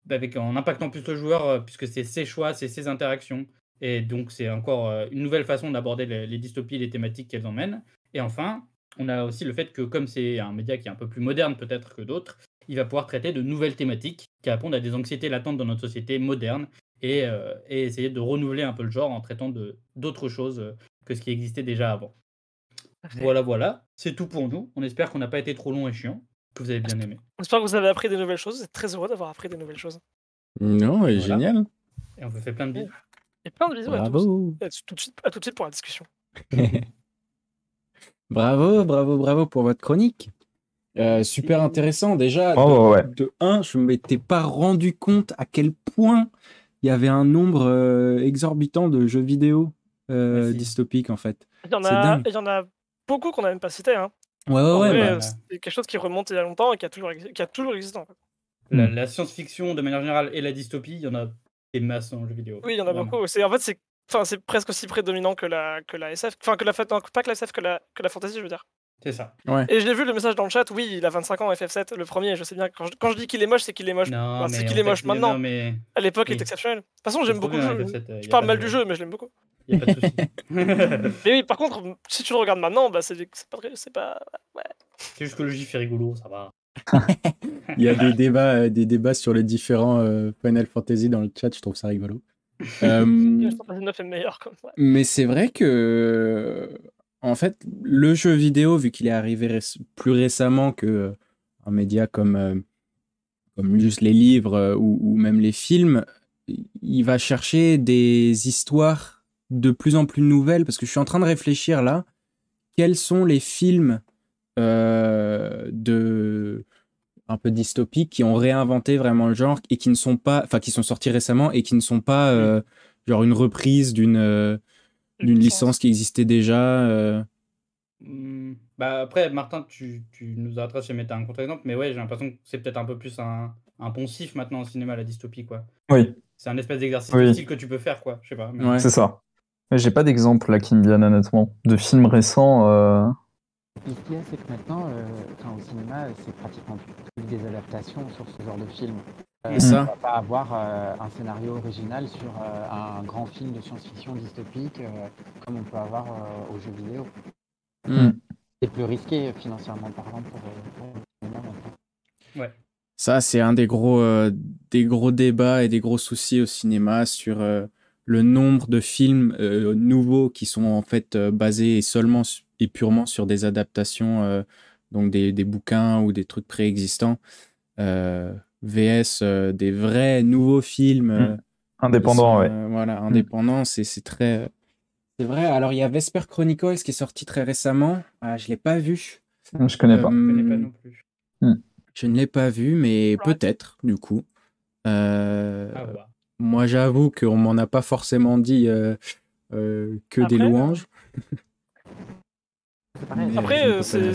bah, avec, en impactant plus le joueur, euh, puisque c'est ses choix, c'est ses interactions. Et donc, c'est encore euh, une nouvelle façon d'aborder les, les, dystopies, les thématiques qu'elles emmènent. Et enfin, on a aussi le fait que, comme c'est un média qui est un peu plus moderne peut-être que d'autres, il va pouvoir traiter de nouvelles thématiques qui répondent à des anxiétés latentes dans notre société moderne et, et essayer de renouveler un peu le genre en traitant d'autres choses que ce qui existait déjà avant. Voilà, voilà. C'est tout pour nous. On espère qu'on n'a pas été trop long et chiant, que vous avez bien aimé. On espère que vous avez appris des nouvelles choses. Vous êtes très heureux d'avoir appris des nouvelles choses. Non, et génial. Et on vous fait plein de bisous. Et plein de bisous bravo. à tous. tout de suite, à tout de suite pour la discussion. bravo, bravo, bravo pour votre chronique. Euh, super intéressant déjà. Oh, de, 1, je ne m'étais pas rendu compte à quel point il y avait un nombre euh, exorbitant de jeux vidéo euh, dystopiques en fait. Il y en a, il y en a beaucoup qu'on n'a même pas cité. Hein. Ouais, ouais, ouais. Bah, c'est quelque chose qui remonte il y a longtemps et qui a toujours, qui a toujours existé. En fait. La, science-fiction, de manière générale, et la dystopie, il y en a des masses dans le jeu vidéo. Oui, il y en a beaucoup. C'est, en fait, c'est, enfin, c'est presque aussi prédominant que la, que la SF. Enfin, que la, pas que la SF, que la, que la fantasy, je veux dire. C'est ça. Ouais. Et je l'ai vu le message dans le chat, oui, il a 25 ans, FF7, le premier, je sais bien. Quand je, quand je dis qu'il est moche, c'est qu'il est moche. C'est qu'il est moche maintenant. mais... À l'époque, il est exceptionnel. De toute façon, j'aime beaucoup le jeu. Je parle mal du jeu, mais je l'aime beaucoup. Y a pas de souci. mais oui, par contre, si tu le regardes maintenant, bah, c'est pas. C'est pas ouais. juste que le gif est rigolo, ça va. Il y a des débats, euh, des débats sur les différents euh, Final Fantasy dans le chat, je trouve ça rigolo. euh. Mais c'est vrai que, en fait, le jeu vidéo, vu qu'il est arrivé plus récemment que euh, un média comme, comme juste les livres ou, ou, même les films, il va chercher des histoires de plus en plus nouvelles parce que je suis en train de réfléchir là. Quels sont les films euh, de un peu dystopiques qui ont réinventé vraiment le genre et qui ne sont pas, enfin qui sont sortis récemment et qui ne sont pas euh, genre une reprise d'une euh, d'une licence qui existait déjà. Mmh, bah après, Martin, tu, tu nous arrêteras si mettre un contre-exemple, mais ouais, j'ai l'impression que c'est peut-être un peu plus un, un poncif maintenant au cinéma, la dystopie, quoi. Oui. C'est un espèce d'exercice oui. que tu peux faire, quoi. Je sais pas. Mais... C'est ça. J'ai pas d'exemple là qui me viennent honnêtement de films récents. Euh... Ce qu'il y a, c'est que maintenant, euh, enfin, au cinéma, c'est pratiquement plus des adaptations sur ce genre de film. Euh, ça. On va pas avoir euh, un scénario original sur euh, un grand film de science-fiction dystopique euh, comme on peut avoir aux jeux vidéo. Mm. C'est plus risqué financièrement parlant pour, pour le cinéma maintenant. Ouais. Ça, c'est un des gros, euh, des gros débats et des gros soucis au cinéma sur euh, le nombre de films euh, nouveaux qui sont en fait basés seulement et purement sur des adaptations, donc des, des, bouquins ou des trucs préexistants, VS des vrais nouveaux films. Mmh. Indépendants, ouais. voilà, indépendants, mmh. c'est très. C'est vrai. Alors, il y a Vesper Chronicles qui est sorti très récemment. Ah, je ne l'ai pas vu. Je connais pas. Je connais pas non plus. Mmh. Je ne l'ai pas vu, mais peut-être, du coup. Euh, ah bah. Moi, j'avoue qu'on m'en a pas forcément dit euh, euh, que Après, des louanges. Pareil, Après, c'est.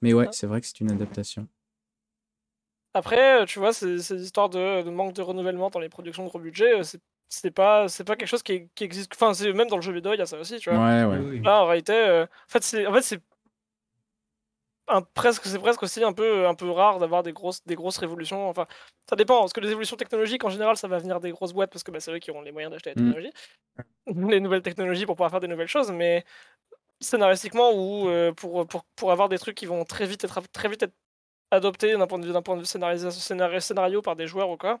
Mais ouais, c'est vrai que c'est une adaptation. Après, tu vois, ces, ces histoires de, de, manque de renouvellement dans les productions de gros budget, c'est pas c'est pas quelque chose qui, qui existe. Enfin, même dans le jeu vidéo, il y a ça aussi, tu vois. Ouais, ouais. Oui, oui. Là, en réalité, en fait, c'est en fait, c'est un, presque c'est presque aussi un peu un peu rare d'avoir des grosses des grosses révolutions enfin ça dépend parce que les évolutions technologiques en général ça va venir des grosses boîtes parce que bah, c'est eux qui auront les moyens d'acheter la technologie mmh. les nouvelles technologies pour pouvoir faire des nouvelles choses mais scénaristiquement ou euh, pour, pour pour avoir des trucs qui vont très vite être très vite être adoptés d'un point de vue d'un point de vue scénarisation scénario, scénario par des joueurs ou quoi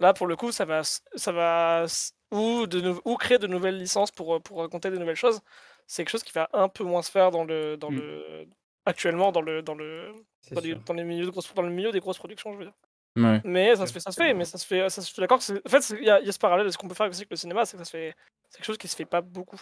là pour le coup ça va ça va ou de ou créer de nouvelles licences pour pour raconter des nouvelles choses c'est quelque chose qui va un peu moins se faire dans le dans mmh. le actuellement dans le dans le dans, les, dans, les, milieux de grosses, dans le milieu des grosses productions je veux dire ouais. mais ça se fait ça se fait mais ça se fait ça, je suis d'accord en fait il y, y, a ce parallèle ce qu'on peut faire aussi avec le cinéma c'est que ça se fait c'est quelque chose qui se fait pas beaucoup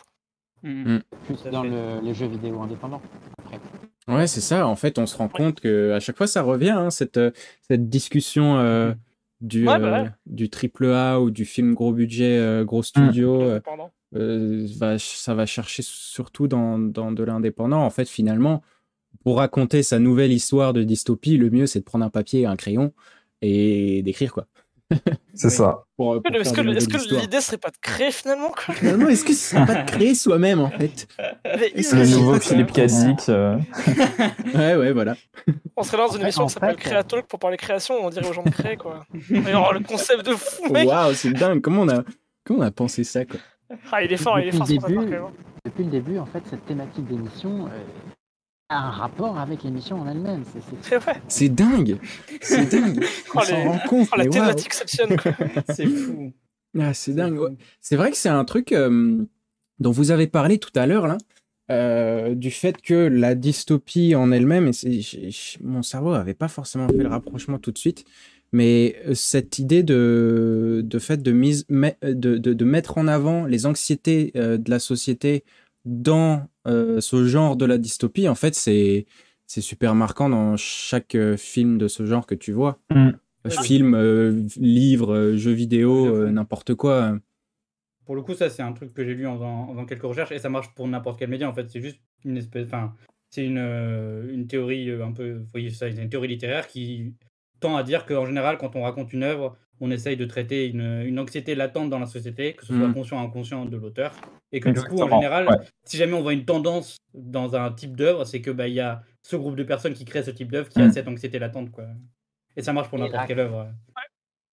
mmh. plus dans le, les jeux vidéo indépendants après Ouais, c'est ça. En fait, on se rend compte que à chaque fois, ça revient, hein, cette, euh, cette discussion euh, du, Ouais, bah euh, ouais. du triple A ou du film gros budget, euh, gros studio. euh, euh, va, ça va chercher surtout dans, dans de l'indépendant. En fait, finalement, pour raconter sa nouvelle histoire de dystopie, le mieux, c'est de prendre un papier et un crayon et d'écrire, quoi. C'est ça. Pour, pour Mais Est-ce que, l'idée serait pas de créer finalement quoi? Finalement, est-ce que ce serait pas de créer soi-même, en fait? Est-ce Le c'est nouveau Philippe Cadic. euh, Ouais, ouais, voilà. On serait là dans une émission en qui s'appelle Créatalk pour parler création, on dirait aux gens de créer quoi. Et oh, le concept de fou, mec Waouh, c'est dingue. Comment on a, comment on a pensé ça, quoi? Ah, il est fort, il est Depuis fort début, hein. Depuis le début, en fait, cette thématique d'émission euh, un rapport avec l'émission en elle-même. C'est- c'est- C'est vrai. C'est dingue. C'est dingue. On Oh, s'en les- rend compte. Oh, la thématique quoi. C'est fou. Ah, c'est dingue. ouais. C'est vrai que c'est un truc euh, dont vous avez parlé tout à l'heure, là, euh, du fait que la dystopie en elle-même, et mon cerveau n'avait pas forcément fait le rapprochement tout de suite, mais euh, cette idée de, de fait de, mise, de, de, de mettre en avant les anxiétés euh, de la société dans euh, ce genre de la dystopie, en fait, c'est c'est super marquant dans chaque euh, film de ce genre que tu vois. Mm. Euh, Film, euh, livre, euh, jeux vidéo, euh, n'importe quoi. Pour le coup, ça, c'est un truc que j'ai lu en faisant, quelques recherches et ça marche pour n'importe quel média. En fait, c'est juste une espèce. Enfin, c'est une, euh, une théorie un peu. Oui, ça, c'est une théorie littéraire qui tend à dire qu'en général, quand on raconte une œuvre, on essaye de traiter une, une anxiété latente dans la société, que ce soit Mhm. conscient ou inconscient de l'auteur. Et que du coup, en général, ouais. si jamais on voit une tendance dans un type d'œuvre, c'est que bah, il y a ce groupe de personnes qui créent ce type d'œuvre qui a Mhm. cette anxiété latente. Quoi. Et ça marche pour n'importe quelle œuvre.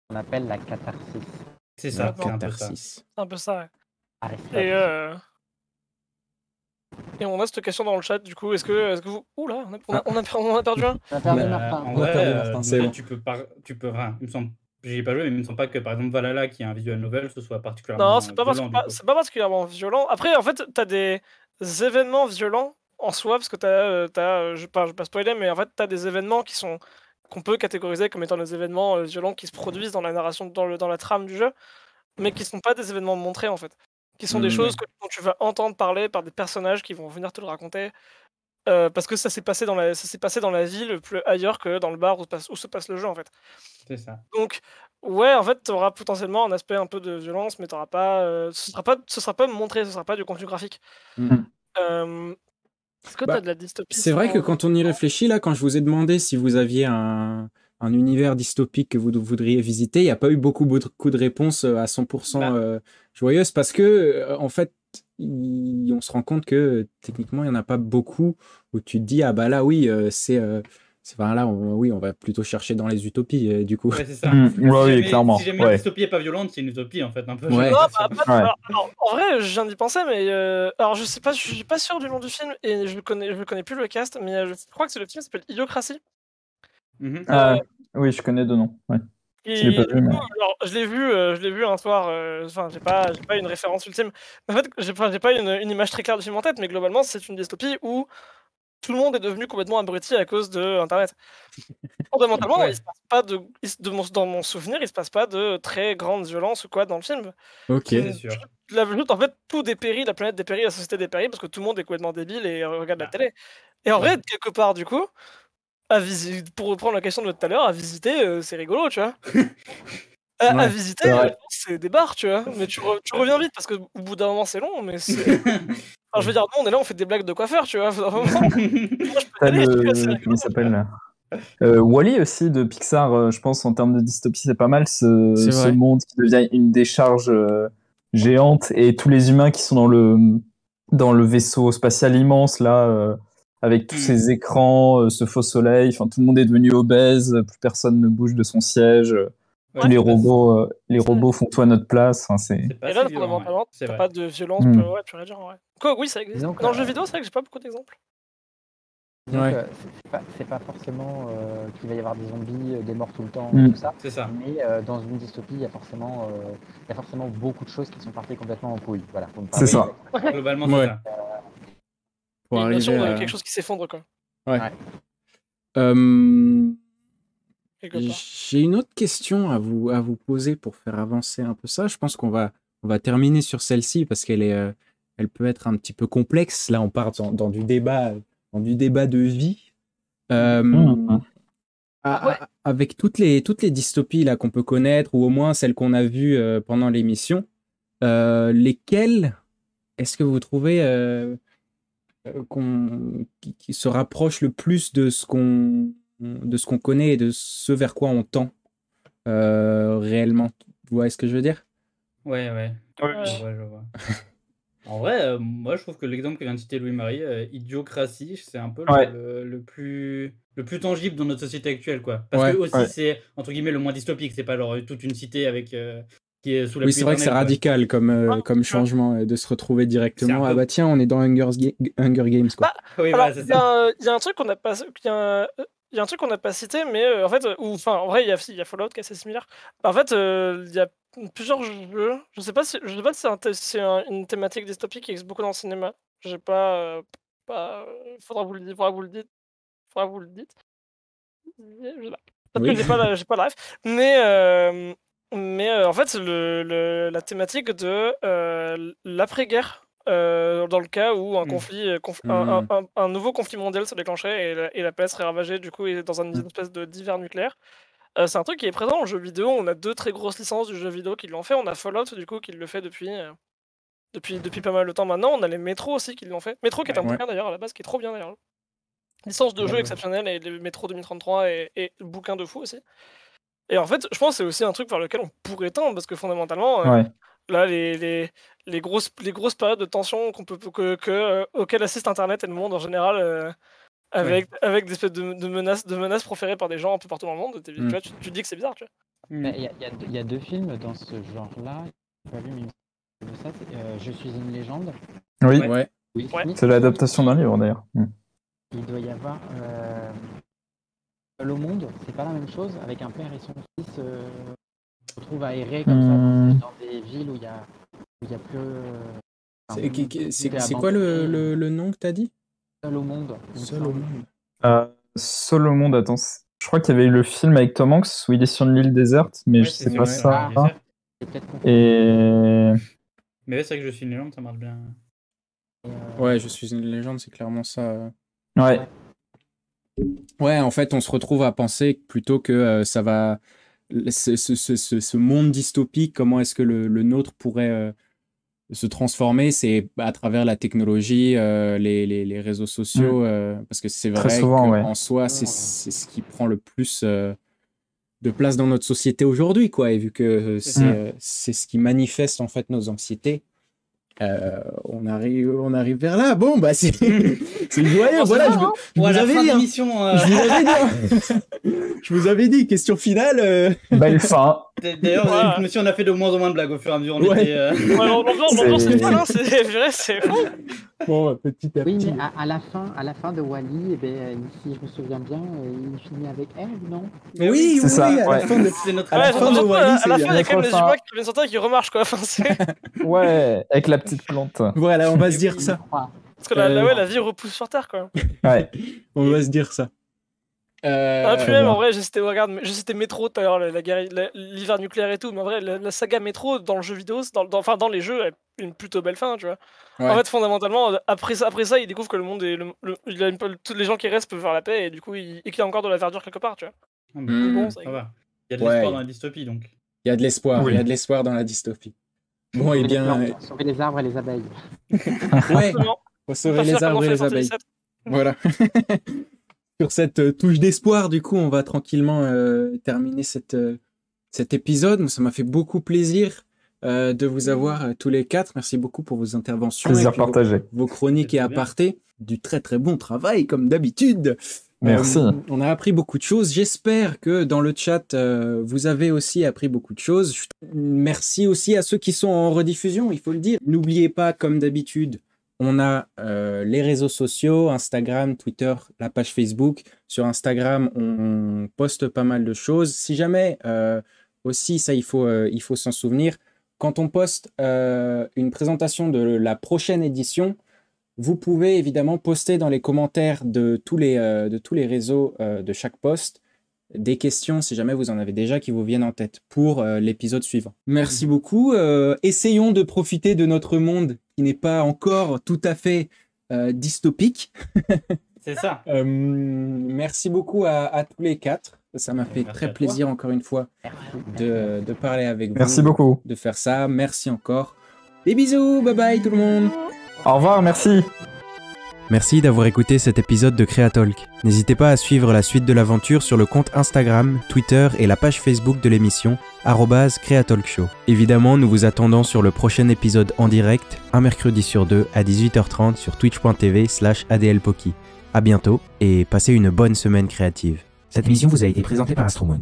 On appelle la catharsis. C'est ça, c'est un peu ça. catharsis. C'est un peu ça. Et, euh... Et on a cette question dans le chat, du coup, est-ce que, est-ce que vous... Oula, on a, on a, on a, per- on a perdu un On a perdu Bah, Martin. en vrai, euh, tu peux- bon. tu peux pas, tu peux, enfin, il me semble, j'y ai pas joué, mais il me semble pas que par exemple Valhalla, qui est un visual novel, ce soit particulièrement. Non, c'est pas, parce- violent, pas- coup. c'est pas particulièrement violent. Après, en fait, t'as des événements violents en soi, parce que t'as, euh, t'as, euh, je pas je vais pas spoiler, mais en fait, t'as des événements qui sont qu'on peut catégoriser comme étant des événements euh, violents qui se produisent dans la narration, dans, le, dans la trame du jeu, mais qui sont pas des événements montrés en fait, qui sont des Mhm. choses que, dont tu vas entendre parler par des personnages qui vont venir te le raconter. Euh, parce que ça s'est passé dans la ça s'est passé dans la ville plus ailleurs que dans le bar où se passe, où se passe le jeu en fait. C'est ça. Donc, ouais, en fait, tu auras potentiellement un aspect un peu de violence, mais t'auras pas, euh, ce sera pas, ce sera pas montré, ce sera pas du contenu graphique. Mm. Euh, Est-ce que Bah, t'as de la dystopie C'est vrai que quand on y réfléchit, là, quand je vous ai demandé si vous aviez un, un univers dystopique que vous voudriez visiter, il n'y a pas eu beaucoup, beaucoup de réponses euh, à 100% Bah. euh, joyeuses parce que, en fait, il- on se rend compte que techniquement, il n'y en a pas beaucoup où tu te dis, ah bah là, oui, euh, c'est. euh, c'est- enfin, là, on- oui, on va plutôt chercher dans les utopies, euh, du coup. Ouais, c'est ça. Mm, Si ouais, oui, jamais- clairement. Si jamais ouais. la dystopie est pas violente, c'est une utopie en fait, un peu. Ouais. Non, bah, alors, alors, en vrai, je viens d'y penser, mais euh, alors je sais pas, je suis pas sûr du nom du film et je connais, je connais plus le cast, mais je crois que c'est le film qui s'appelle Idiocratie. Mhm. Oui, je connais deux noms. Ouais. Je l'ai Et pas du vu, mais- coup, alors, je l'ai vu, euh, je l'ai vu un soir. euh, Enfin, j'ai pas, j'ai pas une référence ultime. En fait, j'ai pas, j'ai pas une, une image très claire du film en tête, mais globalement, c'est une dystopie où tout le monde est devenu complètement abruti à cause de Internet. Fondamentalement, Ouais. il se passe pas de, il se- de mon- dans mon souvenir, il se passe pas de très grande violence ou quoi dans le film. Ok. C'est sûr. La, en fait, tout dépérit, la planète dépérit, la société dépérit parce que tout le monde est complètement débile et euh, regarde la Ah. télé. Et en vrai, quelque part, du coup, à visi- pour reprendre la question de tout à l'heure, à visiter, euh, c'est rigolo, tu vois. À, visiter, c'est euh, c'est des bars, tu vois. Mais tu, re- tu reviens vite parce qu'au bout d'un moment, c'est long. Mais c'est. Enfin, je veux dire, nous, on est là, on fait des blagues de coiffeur, tu vois. C'est le. Comment il s'appelle là? Euh, Wally aussi de Pixar, euh, je pense en termes de dystopie, c'est pas mal ce, monde qui devient une décharge euh, géante et tous les humains qui sont dans le dans le vaisseau spatial immense là, euh, avec tous Mm. ces écrans, euh, ce faux soleil, enfin tout le monde est devenu obèse, plus personne ne bouge de son siège, euh, Ouais, tous les robots, euh, les robots font tout à notre place. Enfin, c'est Et là, ouais. pas de violence, Hmm. pure- ouais, tu dire, ouais. Quoi, oui, ça existe. Dans le jeu vidéo, c'est vrai que j'ai pas beaucoup d'exemples. Ouais. euh, c'est- pas, forcément euh, qu'il va y avoir des zombies, euh, des morts tout le temps, Mm. tout ça. C'est ça. Mais euh, dans une dystopie, il y a forcément, euh, il y a forcément beaucoup de choses qui sont parties complètement en couille. Voilà. C'est ça. Globalement, Ouais. c'est ça. Pour Et bien sûr, arriver il y a à- quelque chose qui s'effondre, quoi. J'ai une autre question à vous, à vous poser pour faire avancer un peu ça. Je pense qu'on va, on va terminer sur celle-ci parce qu'elle est, euh, elle peut être un petit peu complexe. Là, on part dans, dans du débat dans du débat de vie. Euh, à- Ouais. à- avec toutes les, toutes les dystopies là qu'on peut connaître, ou au moins celles qu'on a vues euh, pendant l'émission, euh, lesquelles est-ce que vous trouvez euh, qu'on, qui, qui se rapprochent le plus de ce qu'on, de ce qu'on connaît et de ce vers quoi on tend euh, réellement Vous voyez ce que je veux dire? Ouais, ouais. Ouais. Ouais, je vois. En vrai, euh, moi je trouve que l'exemple que vient de citer Louis-Marie, euh, Idiocratie, c'est un peu le- Ouais. le, le plus, le plus tangible dans notre société actuelle. Quoi. Parce Ouais, que aussi ouais. c'est entre guillemets le moins dystopique, c'est pas genre toute une cité avec, euh, qui est sous la Oui, c'est vrai que c'est radical comme, euh, Ouais, comme ouais. changement euh, de se retrouver directement. Ah bah tiens, on est dans Hunger, Ga- Hunger Games quoi. Oui, Alors, voilà, c'est il y, y a un truc qu'on n'a pas, il y a un- il y a un truc qu'on n'a pas cité, mais euh, en fait, ou enfin, en vrai, il y a, si, il y a Fallout qui est assez similaire. En fait, euh, il y a plusieurs jeux. Je sais pas si, je sais pas si c'est un une thématique dystopique qui existe beaucoup dans le cinéma. J'ai pas, euh, pas, faudra vous le dire, faudra vous le dites, faudra vous le dites. Je sais pas. Peut-être Oui. que j'ai pas, la- j'ai pas la ref. Mais, euh, mais euh, en fait, le, le- la thématique de euh, l'après-guerre, euh, dans le cas où un Mm. conflit, conf- un, Mm. un- un- un nouveau conflit mondial se déclencherait et la, et la planète serait ravagée du coup et dans une Mm. espèce de d'hiver nucléaire. C'est un truc qui est présent en jeu vidéo. On a deux très grosses licences du jeu vidéo qui l'ont fait. On a Fallout du coup qui le fait depuis, depuis, depuis pas mal de temps maintenant. On a les Metro aussi qui l'ont fait. Metro qui est un Ouais. bouquin d'ailleurs à la base qui est trop bien d'ailleurs. Licence de jeu Ouais. exceptionnelle et les Metro 2033 et, et le bouquin de fou aussi. Et en fait, je pense que c'est aussi un truc vers lequel on pourrait tendre parce que fondamentalement, euh, Ouais. là, les, les, les, grosses, les grosses périodes de tension qu'on peut, que, que, euh, auxquelles assiste Internet et le monde en général, euh, avec, avec des espèces de, de menaces, de menaces proférées par des gens un peu partout dans le monde, tu, Mm. vois, tu, tu te dis que c'est bizarre. Tu vois. Mm. Il y, a- il y a deux- il y a deux films dans ce genre-là. Euh, Je suis une légende. Oui, Ouais. C'est l'adaptation d'un livre d'ailleurs. Mm. Il doit y avoir Seul au monde, c'est pas la même chose, avec un père et son fils euh, se retrouvent à errer comme Hmm. ça dans des villes où il y a, où il y a plus. euh, C'est quoi le, le, le nom que t'as dit? Seul au monde. Seul au monde. Euh, Seul au monde, attends. Je crois qu'il y avait eu le film avec Tom Hanks où il est sur une île déserte, mais Ouais, je sais pas ça. confondu. Et Mais ouais, c'est vrai que je suis une légende, ça marche bien. Euh, Ouais, je suis une légende, c'est clairement ça. ouais, Ouais, en fait, on se retrouve à penser plutôt que euh, ça va. Ce, ce- ce- ce- ce monde dystopique, comment est-ce que le, le nôtre pourrait euh, se transformer? C'est à travers la technologie, euh, les, les- les réseaux sociaux, euh, parce que c'est vrai qu'en ouais. soi, c'est ce qui prend le plus de place dans notre société aujourd'hui, quoi. Et vu que euh, C'est c'est ce qui manifeste en fait nos anxiétés. Euh, on arrive, on arrive vers là. Bon, bah c'est, c'est Voilà, je, vous- hein je Ou à vous avais dit. hein. euh, Je vous avais dit. hein. Je vous avais dit. Question finale. euh, belle fin. D'ailleurs, monsieur, on a fait de moins en moins de blagues au fur et à mesure. On Ouais. était, euh, Ouais, C'est- fun, hein, c'est vrai, c'est fou. Bon, petit à Oui, petit. mais à, à la fin, à la fin de Wally, eh ben, si je me souviens bien, euh, il finit avec Eve, non? Oui, oui, C'est ça, oui, à la fin de- c'est notre À la Ouais, fin de Wall-E, à la fin, il y a quand même des humains qui viennent remarchent quoi. Enfin, c'est- Ouais, avec la petite plante. Voilà, on va se dire ça. Parce que la, la- Euh, ouais, la vie repousse sur Terre quoi. Ouais. On va se dire ça. Euh, Ah, puis même, en vrai, j'ai cité, regarde, cité Métro tout à l'heure, la, la guerre- la- l'hiver nucléaire et tout, mais en vrai, la, la saga Métro dans le jeu vidéo, c'est dans, dans- enfin dans les jeux, a une plutôt belle fin, tu vois. Ouais. En fait, fondamentalement, après ça, après ça, il découvre que le monde est, le, le- il a une- tous les gens qui restent peuvent faire la paix et du coup, il, et qu'il y a encore de la verdure quelque part, tu vois. Ah, Hmm. Bon, ça ça va. Il y a de Ouais. l'espoir dans la dystopie, donc. Il y a de l'espoir. Oui. Il y a de l'espoir dans la dystopie. Bon, et les bien, plantes, euh, Sauver les arbres et les abeilles. ouais, faut sauver les arbres et les abeilles. Voilà. Sur cette euh, touche d'espoir, du coup, on va tranquillement euh, terminer cette, euh, cet épisode. Ça m'a fait beaucoup plaisir euh, de vous avoir euh, tous les quatre. Merci beaucoup pour vos interventions. Plaisir vos- partagé. vos chroniques et apartés. Du très très bon travail, comme d'habitude. Merci. Euh, on a appris beaucoup de choses. J'espère que dans le chat, euh, vous avez aussi appris beaucoup de choses. Merci aussi à ceux qui sont en rediffusion, il faut le dire. N'oubliez pas, comme d'habitude, on a euh, les réseaux sociaux, Instagram, Twitter, la page Facebook. Sur Instagram, on poste pas mal de choses. Si jamais, euh, aussi, ça, il faut, euh, il faut s'en souvenir, quand on poste une présentation de la prochaine édition, vous pouvez évidemment poster dans les commentaires de tous les, réseaux de chaque post des questions, si jamais vous en avez déjà, qui vous viennent en tête pour euh, l'épisode suivant. Merci beaucoup. Euh, essayons de profiter de notre monde qui n'est pas encore tout à fait euh, dystopique. C'est ça. Euh, merci beaucoup à, à tous les quatre. Ça m'a fait Merci très toi. plaisir encore une fois de, de parler avec vous. Merci beaucoup. De faire ça. Merci encore. Des bisous. Bye bye tout le monde. Au revoir, merci. Merci d'avoir écouté cet épisode de Creatalk. N'hésitez pas à suivre la suite de l'aventure sur le compte Instagram, Twitter et la page Facebook de l'émission @creatalkshow. Évidemment, nous vous attendons sur le prochain épisode en direct, un mercredi sur deux à 18h30 sur twitch.tv slash adlpoki. À bientôt et passez une bonne semaine créative. Cette émission vous a été présentée par Astromoon.